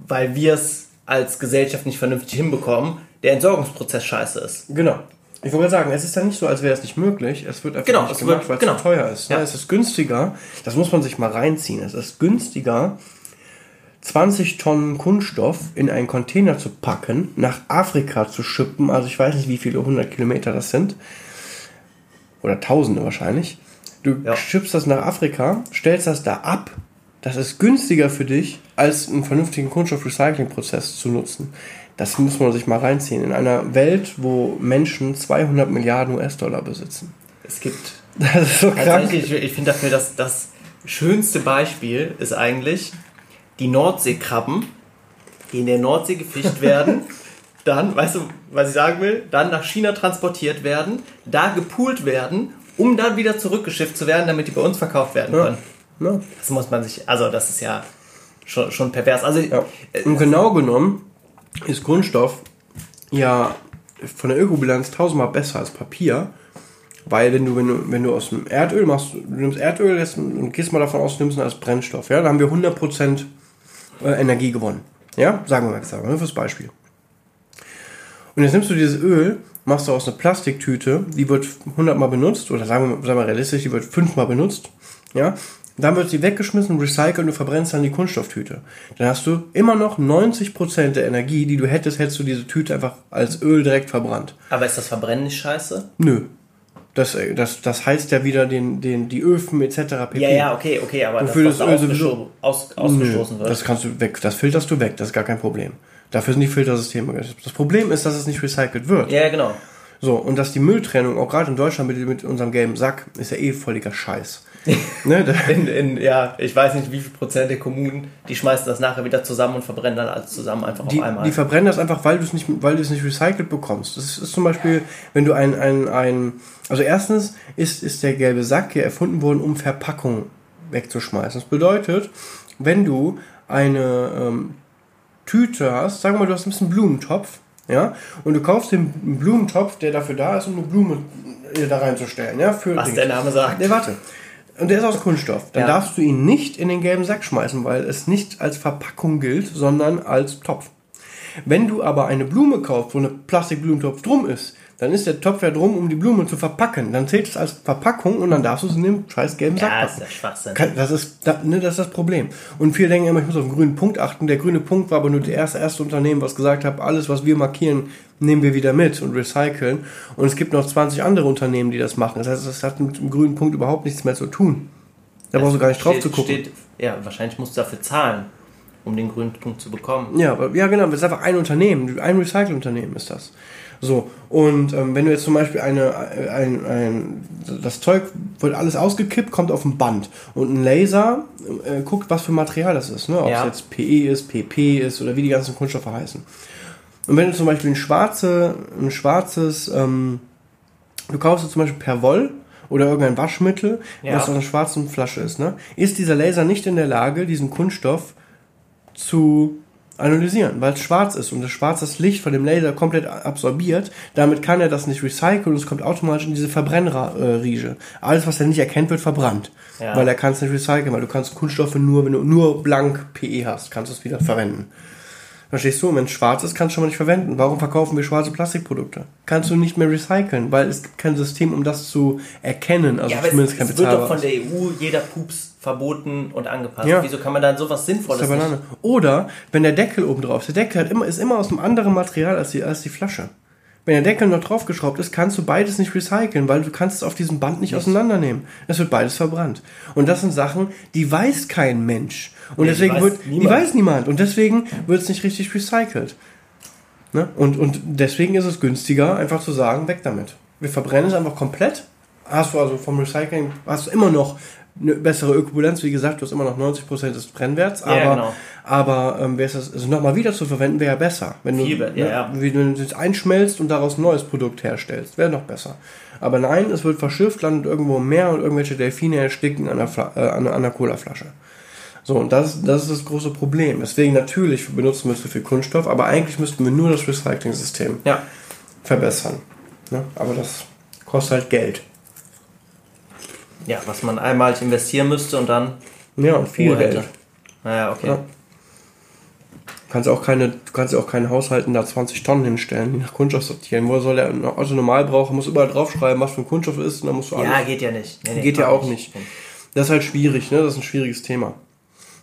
weil wir es als Gesellschaft nicht vernünftig hinbekommen, der Entsorgungsprozess scheiße ist. Genau. Ich wollte sagen, es ist ja nicht so, als wäre es nicht möglich. Es wird einfach genau, nicht gemacht, weil es genau. zu teuer ist. Ja. Es ist günstiger, das muss man sich mal reinziehen, es ist günstiger, 20 Tonnen Kunststoff in einen Container zu packen, nach Afrika zu schippen, also ich weiß nicht, wie viele 100 Kilometer das sind, oder Tausende wahrscheinlich. Du ja. schippst das nach Afrika, stellst das da ab, das ist günstiger für dich, als einen vernünftigen Kunststoffrecyclingprozess zu nutzen. Das muss man sich mal reinziehen. In einer Welt, wo Menschen 200 Milliarden US-Dollar besitzen. Es gibt. Das ist so krank. Ich, ich finde dafür, dass das schönste Beispiel ist eigentlich die Nordseekrabben, die in der Nordsee gefischt werden, dann, weißt du, was ich sagen will, dann nach China transportiert werden, da gepoolt werden, um dann wieder zurückgeschifft zu werden, damit die bei uns verkauft werden können. Ja. Ja. Das muss man sich, also das ist ja schon, schon pervers. Also, ja. Und genau genommen ist Kunststoff ja von der Ökobilanz tausendmal besser als Papier. Weil wenn du, wenn du, wenn du aus dem Erdöl machst, du nimmst Erdöl und gehst mal davon aus, du nimmst es als Brennstoff, ja, dann haben wir 100% äh, Energie gewonnen. Ja, sagen wir mal, wir fürs Beispiel. Und jetzt nimmst du dieses Öl, machst du aus einer Plastiktüte, die wird 100 Mal benutzt, oder sagen wir, sagen wir realistisch, die wird 5 Mal benutzt, ja, dann wird sie weggeschmissen, recycelt und du verbrennst dann die Kunststofftüte. Dann hast du immer noch 90% der Energie, die du hättest, hättest du diese Tüte einfach als Öl direkt verbrannt. Aber ist das Verbrennen nicht scheiße? Nö. Das, äh, das, das heizt ja wieder den, den, die Öfen etc. pp. Ja, ja, okay, okay, aber Wofür das, das Öl sowieso aus, ausgestoßen Nö, wird. Das kannst du weg, das filterst du weg, das ist gar kein Problem. Dafür sind die Filtersysteme. Das Problem ist, dass es nicht recycelt wird. Ja, genau. So, und dass die Mülltrennung, auch gerade in Deutschland mit, mit unserem gelben Sack, ist ja eh völliger Scheiß. Ne, in, in, ja, ich weiß nicht, wie viel Prozent der Kommunen, die schmeißen das nachher wieder zusammen und verbrennen dann alles zusammen einfach die, auf einmal. Die verbrennen das einfach, weil du es nicht, weil du es nicht recycelt bekommst. Das ist, zum Beispiel, wenn du ein, ein, ein, also erstens ist, ist der gelbe Sack hier erfunden worden, um Verpackungen wegzuschmeißen. Das bedeutet, wenn du eine ähm, Tüte hast, sagen wir mal, du hast ein bisschen Blumentopf, ja, und du kaufst den Blumentopf, der dafür da ist, um eine Blume da reinzustellen, ja, für Was der Name sagt. Nee, warte und der ist aus Kunststoff. Dann ja. darfst du ihn nicht in den gelben Sack schmeißen, weil es nicht als Verpackung gilt, sondern als Topf. Wenn du aber eine Blume kaufst, wo eine Plastikblumentopf drum ist, dann ist der Topf ja drum, um die Blume zu verpacken. Dann zählt es als Verpackung und dann darfst du es in dem scheiß gelben Sack ja, packen. Das ist Schwachsinn. Das ist, ne, das ist das Problem. Und viele denken immer, ich muss auf den grünen Punkt achten. Der grüne Punkt war aber nur das erste, erste Unternehmen, was gesagt hat, alles, was wir markieren, nehmen wir wieder mit und recyceln. Und es gibt noch 20 andere Unternehmen, die das machen. Das heißt, das hat mit dem grünen Punkt überhaupt nichts mehr zu tun. Da brauchst du gar nicht drauf zu gucken. Steht, ja, wahrscheinlich musst du dafür zahlen, um den grünen Punkt zu bekommen. Ja, ja genau. Das ist einfach ein Unternehmen. Ein Recycle-Unternehmen ist das. So, und ähm, wenn du jetzt zum Beispiel eine, ein, ein, das Zeug wird alles ausgekippt, kommt auf ein Band und ein Laser äh, guckt, was für Material das ist, ne? ob ja. es jetzt PE ist, PP ist oder wie die ganzen Kunststoffe heißen. Und wenn du zum Beispiel ein, schwarze, ein schwarzes, ähm, du kaufst du zum Beispiel per Woll oder irgendein Waschmittel, ja. was aus einer schwarzen Flasche ist, ne? ist dieser Laser nicht in der Lage, diesen Kunststoff zu analysieren, weil es schwarz ist und das Schwarz das Licht von dem Laser komplett absorbiert. Damit kann er das nicht recyceln und es kommt automatisch in diese Verbrennriege. Alles, was er nicht erkennt, wird verbrannt. Ja. Weil er kann es nicht recyceln, weil du kannst Kunststoffe nur, wenn du nur blank PE hast, kannst du es wieder verwenden. Verstehst du? Und wenn es schwarz ist, kannst du schon mal nicht verwenden. Warum verkaufen wir schwarze Plastikprodukte? Kannst du nicht mehr recyceln, weil es gibt kein System, um das zu erkennen. Also ja, zumindest es, kein es wird doch von der EU jeder Pups verboten und angepasst. Ja. Wieso kann man dann sowas Sinnvolles nicht? Oder wenn der Deckel oben drauf ist. Der Deckel hat immer, ist immer aus einem anderen Material als die, als die Flasche. Wenn der Deckel noch draufgeschraubt ist, kannst du beides nicht recyceln, weil du kannst es auf diesem Band nicht, nicht. auseinandernehmen. Es wird beides verbrannt. Und das sind Sachen, die weiß kein Mensch. Und nee, deswegen wird, niemand. die weiß niemand. Und deswegen wird es nicht richtig recycelt. Ne? Und, und deswegen ist es günstiger, einfach zu sagen, weg damit. Wir verbrennen es einfach komplett. Hast du also vom Recycling, hast du immer noch eine bessere Ökobilanz. Wie gesagt, du hast immer noch 90% des Brennwerts, aber, ja, genau. aber ähm, wäre es also nochmal wieder zu verwenden, wäre ja besser. Wenn Viel du, ja, ne, ja. Wie du es einschmelzt und daraus ein neues Produkt herstellst, wäre noch besser. Aber nein, es wird verschifft, landet irgendwo im Meer und irgendwelche Delfine ersticken an der, Fla äh, an, an der Colaflasche. So, und das, das ist das große Problem. Deswegen natürlich benutzen wir zu viel Kunststoff, aber eigentlich müssten wir nur das Recycling-System ja. verbessern. Ne? Aber das kostet halt Geld. Ja, was man einmal investieren müsste und dann. Ja, und viel Geld. Hätte. Naja, okay. Ja. Du kannst auch keine, du kannst auch keinen Haushalten da 20 Tonnen hinstellen, die nach Kunststoff sortieren. Wo soll der also Normalbraucher muss überall draufschreiben, was für ein Kunststoff ist, und dann musst du alles. Ja, geht ja nicht. Nee, nee, geht ja auch nicht. nicht. Das ist halt schwierig, ne? Das ist ein schwieriges Thema.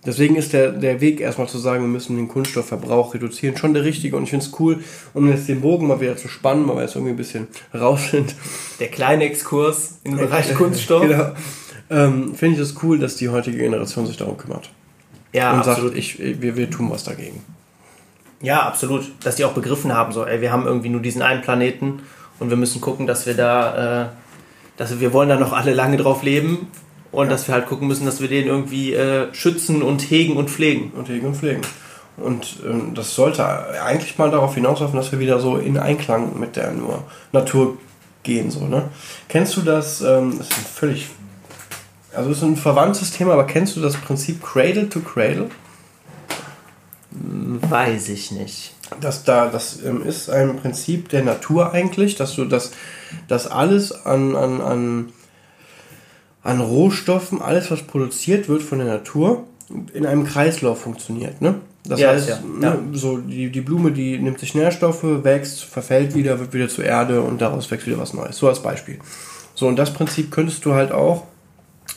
Deswegen ist der, der Weg erstmal zu sagen, wir müssen den Kunststoffverbrauch reduzieren, schon der richtige. Und ich finde es cool, um jetzt den Bogen mal wieder zu spannen, weil wir jetzt irgendwie ein bisschen raus sind. Der kleine Exkurs im Bereich Kunststoff. genau. Ähm, finde ich es das cool, dass die heutige Generation sich darum kümmert. Ja, und absolut. sagt, ich, wir, wir tun was dagegen. Ja, absolut. Dass die auch begriffen haben, so, ey, wir haben irgendwie nur diesen einen Planeten und wir müssen gucken, dass wir da, äh, dass wir wollen da noch alle lange drauf leben und ja. dass wir halt gucken müssen, dass wir den irgendwie äh, schützen und hegen und pflegen. Und hegen und pflegen. Und ähm, das sollte eigentlich mal darauf hinauslaufen, dass wir wieder so in Einklang mit der nur Natur gehen. So, ne? Kennst du das? Ähm, das ist ein völlig. Also ist ein verwandtes Thema, aber kennst du das Prinzip Cradle to Cradle? Weiß ich nicht. Das, da, das ähm, ist ein Prinzip der Natur eigentlich, dass du das, das alles an, an, an an Rohstoffen, alles was produziert wird von der Natur, in einem Kreislauf funktioniert. Ne? Das ja, heißt, ja. Ne, so die, die Blume, die nimmt sich Nährstoffe, wächst, verfällt wieder, wird wieder zur Erde und daraus wächst wieder was Neues. So als Beispiel. So, und das Prinzip könntest du halt auch,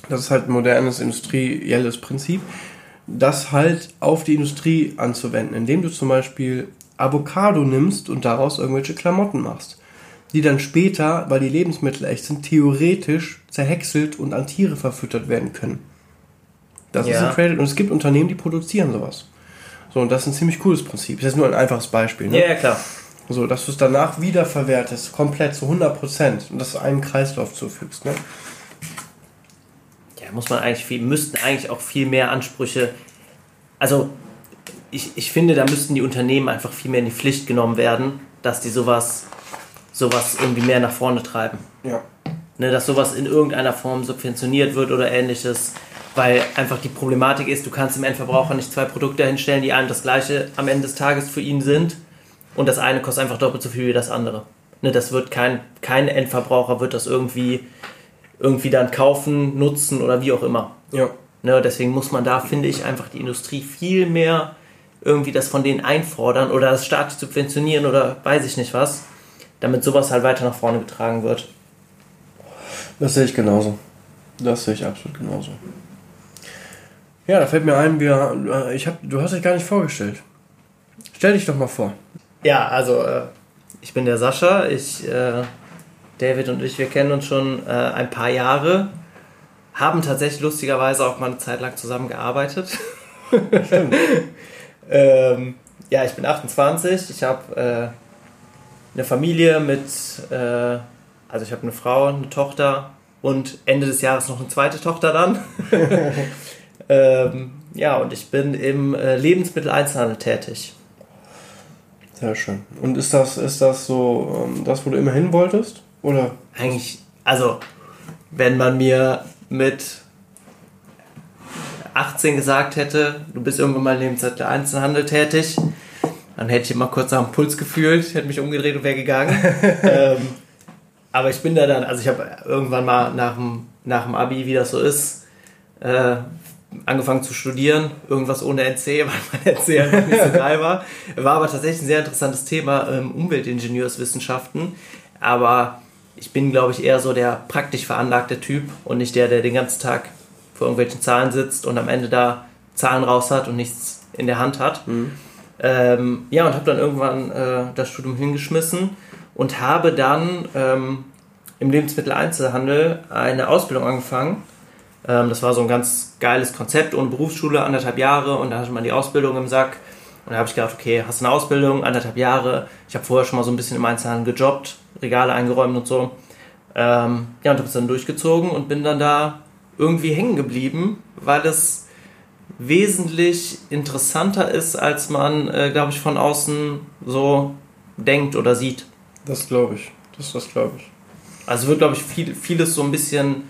das ist halt ein modernes industrielles Prinzip, das halt auf die Industrie anzuwenden, indem du zum Beispiel Avocado nimmst und daraus irgendwelche Klamotten machst die dann später, weil die Lebensmittel echt sind, theoretisch zerhäckselt und an Tiere verfüttert werden können. Das ja. ist ein Credit. Und es gibt Unternehmen, die produzieren sowas. So, und das ist ein ziemlich cooles Prinzip. Das ist nur ein einfaches Beispiel. Ne? Ja, ja, klar. So, dass du es danach wiederverwertest, komplett zu 100% und das einem Kreislauf zufügst. Ne? Ja, muss man eigentlich viel, müssten eigentlich auch viel mehr Ansprüche. Also, ich, ich finde, da müssten die Unternehmen einfach viel mehr in die Pflicht genommen werden, dass die sowas sowas irgendwie mehr nach vorne treiben. Ja. Ne, dass sowas in irgendeiner Form subventioniert wird oder ähnliches, weil einfach die Problematik ist, du kannst dem Endverbraucher nicht zwei Produkte hinstellen, die einem das gleiche am Ende des Tages für ihn sind und das eine kostet einfach doppelt so viel wie das andere. Ne, das wird kein, kein Endverbraucher wird das irgendwie, irgendwie dann kaufen, nutzen oder wie auch immer. Ja. Ne, deswegen muss man da, finde ich, einfach die Industrie viel mehr irgendwie das von denen einfordern oder das staatlich subventionieren oder weiß ich nicht was damit sowas halt weiter nach vorne getragen wird. Das sehe ich genauso. Das sehe ich absolut genauso. Ja, da fällt mir ein, wir, äh, ich hab, du hast dich gar nicht vorgestellt. Stell dich doch mal vor. Ja, also äh, ich bin der Sascha. Ich, äh, David und ich, wir kennen uns schon ein paar Jahre. Haben tatsächlich lustigerweise auch mal eine Zeit lang zusammengearbeitet. Stimmt. ähm, ja, ich bin 28. Ich habe äh, eine Familie mit, äh, also ich habe eine Frau, eine Tochter und Ende des Jahres noch eine zweite Tochter dann. ähm, ja, und ich bin im äh, Lebensmitteleinzelhandel tätig. Sehr schön. Und ist das, ist das so ähm, das, wo du immer hin wolltest? Oder? Eigentlich, also, wenn man mir mit 18 gesagt hätte, du bist irgendwann mal im Einzelhandel tätig, dann hätte ich immer kurz nach dem Puls gefühlt, hätte mich umgedreht und wäre gegangen. ähm, aber ich bin da dann, also ich habe irgendwann mal nach dem, nach dem Abi, wie das so ist, äh, angefangen zu studieren, irgendwas ohne NC, weil mein NC einfach nicht so geil war. War aber tatsächlich ein sehr interessantes Thema, ähm, Umweltingenieurswissenschaften. Aber ich bin, glaube ich, eher so der praktisch veranlagte Typ und nicht der, der den ganzen Tag vor irgendwelchen Zahlen sitzt und am Ende da Zahlen raus hat und nichts in der Hand hat. Mhm. Ähm, ja, und habe dann irgendwann äh, das Studium hingeschmissen und habe dann ähm, im Lebensmitteleinzelhandel eine Ausbildung angefangen. Ähm, das war so ein ganz geiles Konzept ohne Berufsschule, anderthalb Jahre und da hatte man die Ausbildung im Sack. Und da habe ich gedacht, okay, hast eine Ausbildung, anderthalb Jahre. Ich habe vorher schon mal so ein bisschen im Einzelhandel gejobbt, Regale eingeräumt und so. Ähm, ja, und habe es dann durchgezogen und bin dann da irgendwie hängen geblieben, weil es wesentlich interessanter ist, als man, äh, glaube ich, von außen so denkt oder sieht. Das glaube ich. Das, das glaube ich. Also wird, glaube ich, viel, vieles so ein bisschen,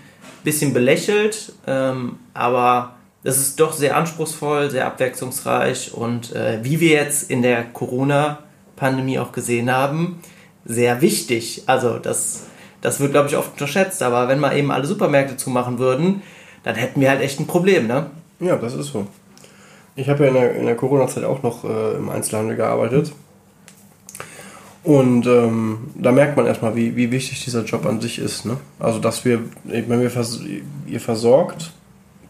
bisschen belächelt, ähm, aber es ist doch sehr anspruchsvoll, sehr abwechslungsreich und äh, wie wir jetzt in der Corona-Pandemie auch gesehen haben, sehr wichtig. Also das, das wird, glaube ich, oft unterschätzt, aber wenn mal eben alle Supermärkte zumachen würden, dann hätten wir halt echt ein Problem, ne? Ja, das ist so. Ich habe ja in der, in der Corona-Zeit auch noch äh, im Einzelhandel gearbeitet. Und ähm, da merkt man erstmal, wie, wie wichtig dieser Job an sich ist. Ne? Also, dass wir, ich meine, wir vers ihr versorgt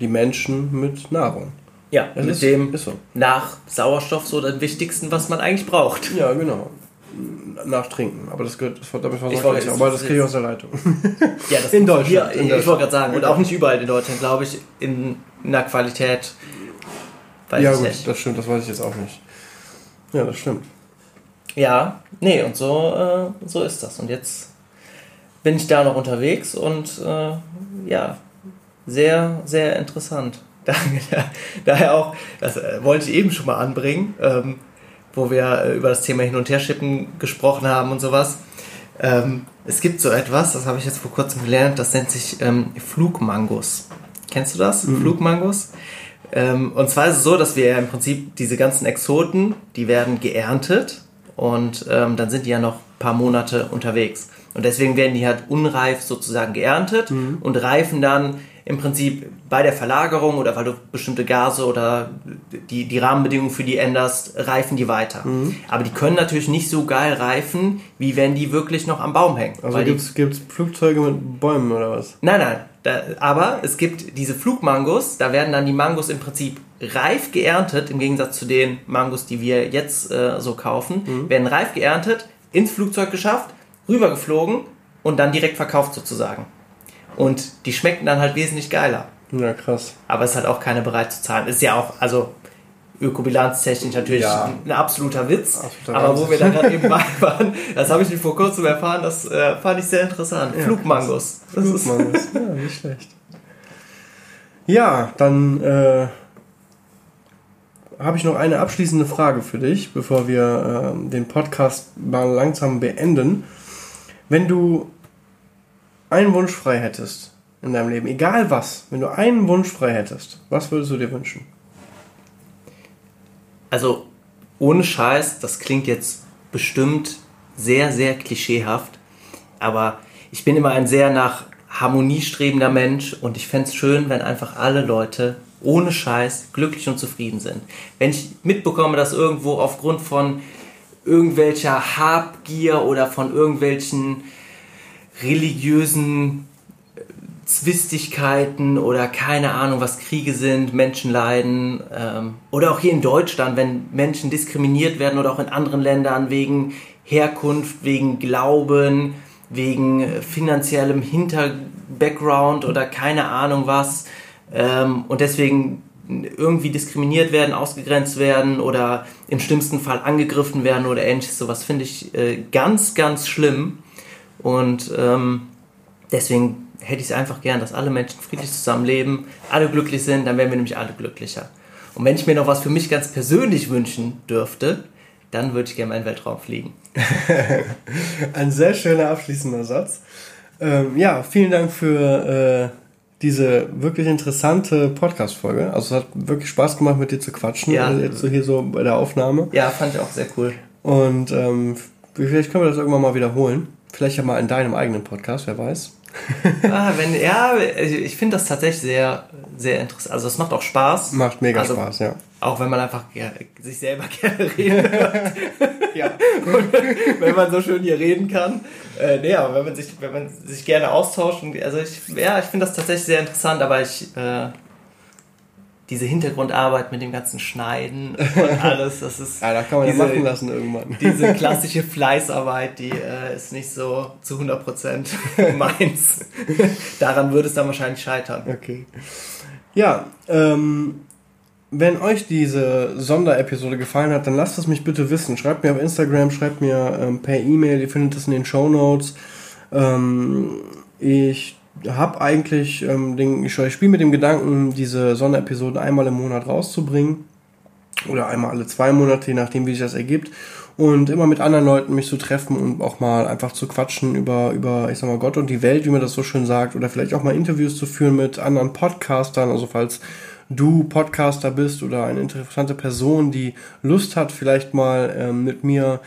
die Menschen mit Nahrung. Ja, das mit ist, dem ist so. nach Sauerstoff so das Wichtigsten, was man eigentlich braucht. Ja, genau. Nach Trinken. Aber das gehört, das, damit ich wollte, aber das kriege ich aus der Leitung. Ja, das in Deutschland. Hier, in ich wollte gerade sagen, und auch nicht überall in Deutschland, glaube ich, in, in der Qualität. Weiß ja, gut, nicht. das stimmt, das weiß ich jetzt auch nicht. Ja, das stimmt. Ja, nee, und so, äh, so ist das. Und jetzt bin ich da noch unterwegs und äh, ja, sehr, sehr interessant. Daher auch, das äh, wollte ich eben schon mal anbringen, ähm, wo wir äh, über das Thema Hin- und Herschippen gesprochen haben und sowas. Ähm, es gibt so etwas, das habe ich jetzt vor kurzem gelernt, das nennt sich ähm, Flugmangos. Kennst du das? Mhm. Flugmangos? Ähm, und zwar ist es so, dass wir ja im Prinzip diese ganzen Exoten, die werden geerntet und ähm, dann sind die ja noch ein paar Monate unterwegs. Und deswegen werden die halt unreif sozusagen geerntet mhm. und reifen dann im Prinzip bei der Verlagerung oder weil du bestimmte Gase oder die, die Rahmenbedingungen für die änderst, reifen die weiter. Mhm. Aber die können natürlich nicht so geil reifen, wie wenn die wirklich noch am Baum hängen. Also gibt es Flugzeuge mit Bäumen oder was? Nein, nein. Da, aber es gibt diese Flugmangos, da werden dann die Mangos im Prinzip reif geerntet, im Gegensatz zu den Mangos, die wir jetzt äh, so kaufen, mhm. werden reif geerntet, ins Flugzeug geschafft, rübergeflogen und dann direkt verkauft sozusagen. Und die schmecken dann halt wesentlich geiler. Ja, krass. Aber es ist halt auch keine bereit zu zahlen. Ist ja auch, also ökobilanztechnisch natürlich ja. ein absoluter Witz. Absoluter aber wo wir da gerade eben bei waren, das habe ich vor kurzem erfahren, das äh, fand ich sehr interessant. Ja, Flugmangos. Das Flugmangos, ja, nicht schlecht. Ja, dann äh, habe ich noch eine abschließende Frage für dich, bevor wir äh, den Podcast mal langsam beenden. Wenn du einen Wunsch frei hättest in deinem Leben, egal was, wenn du einen Wunsch frei hättest, was würdest du dir wünschen? Also, ohne Scheiß, das klingt jetzt bestimmt sehr, sehr klischeehaft, aber ich bin immer ein sehr nach Harmonie strebender Mensch und ich fände es schön, wenn einfach alle Leute ohne Scheiß glücklich und zufrieden sind. Wenn ich mitbekomme, dass irgendwo aufgrund von irgendwelcher Habgier oder von irgendwelchen religiösen äh, Zwistigkeiten oder keine Ahnung, was Kriege sind, Menschen leiden. Ähm, oder auch hier in Deutschland, wenn Menschen diskriminiert werden oder auch in anderen Ländern wegen Herkunft, wegen Glauben, wegen finanziellem Hinter-Background oder keine Ahnung was. Ähm, und deswegen irgendwie diskriminiert werden, ausgegrenzt werden oder im schlimmsten Fall angegriffen werden oder ähnliches. Sowas finde ich äh, ganz, ganz schlimm. Und ähm, deswegen hätte ich es einfach gern, dass alle Menschen friedlich zusammenleben, alle glücklich sind, dann wären wir nämlich alle glücklicher. Und wenn ich mir noch was für mich ganz persönlich wünschen dürfte, dann würde ich gerne in den Weltraum fliegen. Ein sehr schöner abschließender Satz. Ähm, ja, vielen Dank für äh, diese wirklich interessante Podcast-Folge. Also es hat wirklich Spaß gemacht, mit dir zu quatschen. Ja. Also jetzt so hier so bei der Aufnahme. Ja, fand ich auch sehr cool. Und ähm, vielleicht können wir das irgendwann mal wiederholen. Vielleicht ja mal in deinem eigenen Podcast, wer weiß. ah, wenn, ja, ich finde das tatsächlich sehr, sehr interessant. Also es macht auch Spaß. Macht mega also, Spaß, ja. Auch wenn man einfach ja, sich selber gerne reden hört. ja. Und wenn man so schön hier reden kann. Äh, nee, aber wenn man sich, wenn man sich gerne austauscht. Und, also ich, ja, ich finde das tatsächlich sehr interessant, aber ich, äh, diese Hintergrundarbeit mit dem ganzen Schneiden und alles, das ist. ja, da kann man diese, ja machen lassen irgendwann. diese klassische Fleißarbeit, die äh, ist nicht so zu 100% meins. Daran würde es dann wahrscheinlich scheitern. Okay. Ja, ähm, wenn euch diese Sonderepisode gefallen hat, dann lasst es mich bitte wissen. Schreibt mir auf Instagram, schreibt mir ähm, per E-Mail, ihr findet es in den Show Notes. Ähm, ich habe eigentlich ähm, den, ich spiele mit dem Gedanken, diese Sonderepisoden einmal im Monat rauszubringen. Oder einmal alle zwei Monate, je nachdem, wie sich das ergibt. Und immer mit anderen Leuten mich zu treffen und auch mal einfach zu quatschen über, über, ich sag mal, Gott und die Welt, wie man das so schön sagt. Oder vielleicht auch mal Interviews zu führen mit anderen Podcastern. Also falls du Podcaster bist oder eine interessante Person, die Lust hat, vielleicht mal ähm, mit mir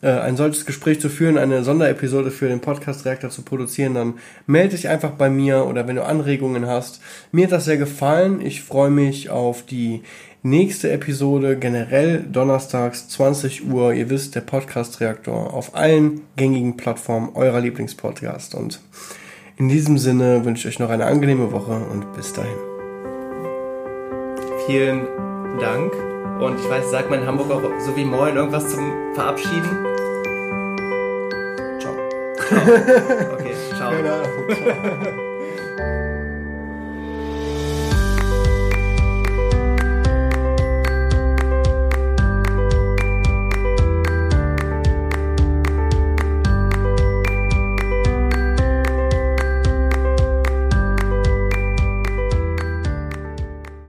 ein solches Gespräch zu führen, eine Sonderepisode für den Podcast Reaktor zu produzieren, dann melde dich einfach bei mir oder wenn du Anregungen hast. Mir hat das sehr gefallen. Ich freue mich auf die nächste Episode, generell donnerstags 20 Uhr. Ihr wisst, der Podcast Reaktor auf allen gängigen Plattformen eurer Lieblingspodcast. Und in diesem Sinne wünsche ich euch noch eine angenehme Woche und bis dahin. Vielen Dank. Und ich weiß, sagt man in Hamburg auch so wie Moin irgendwas zum Verabschieden? Ciao. ciao. Okay, ciao.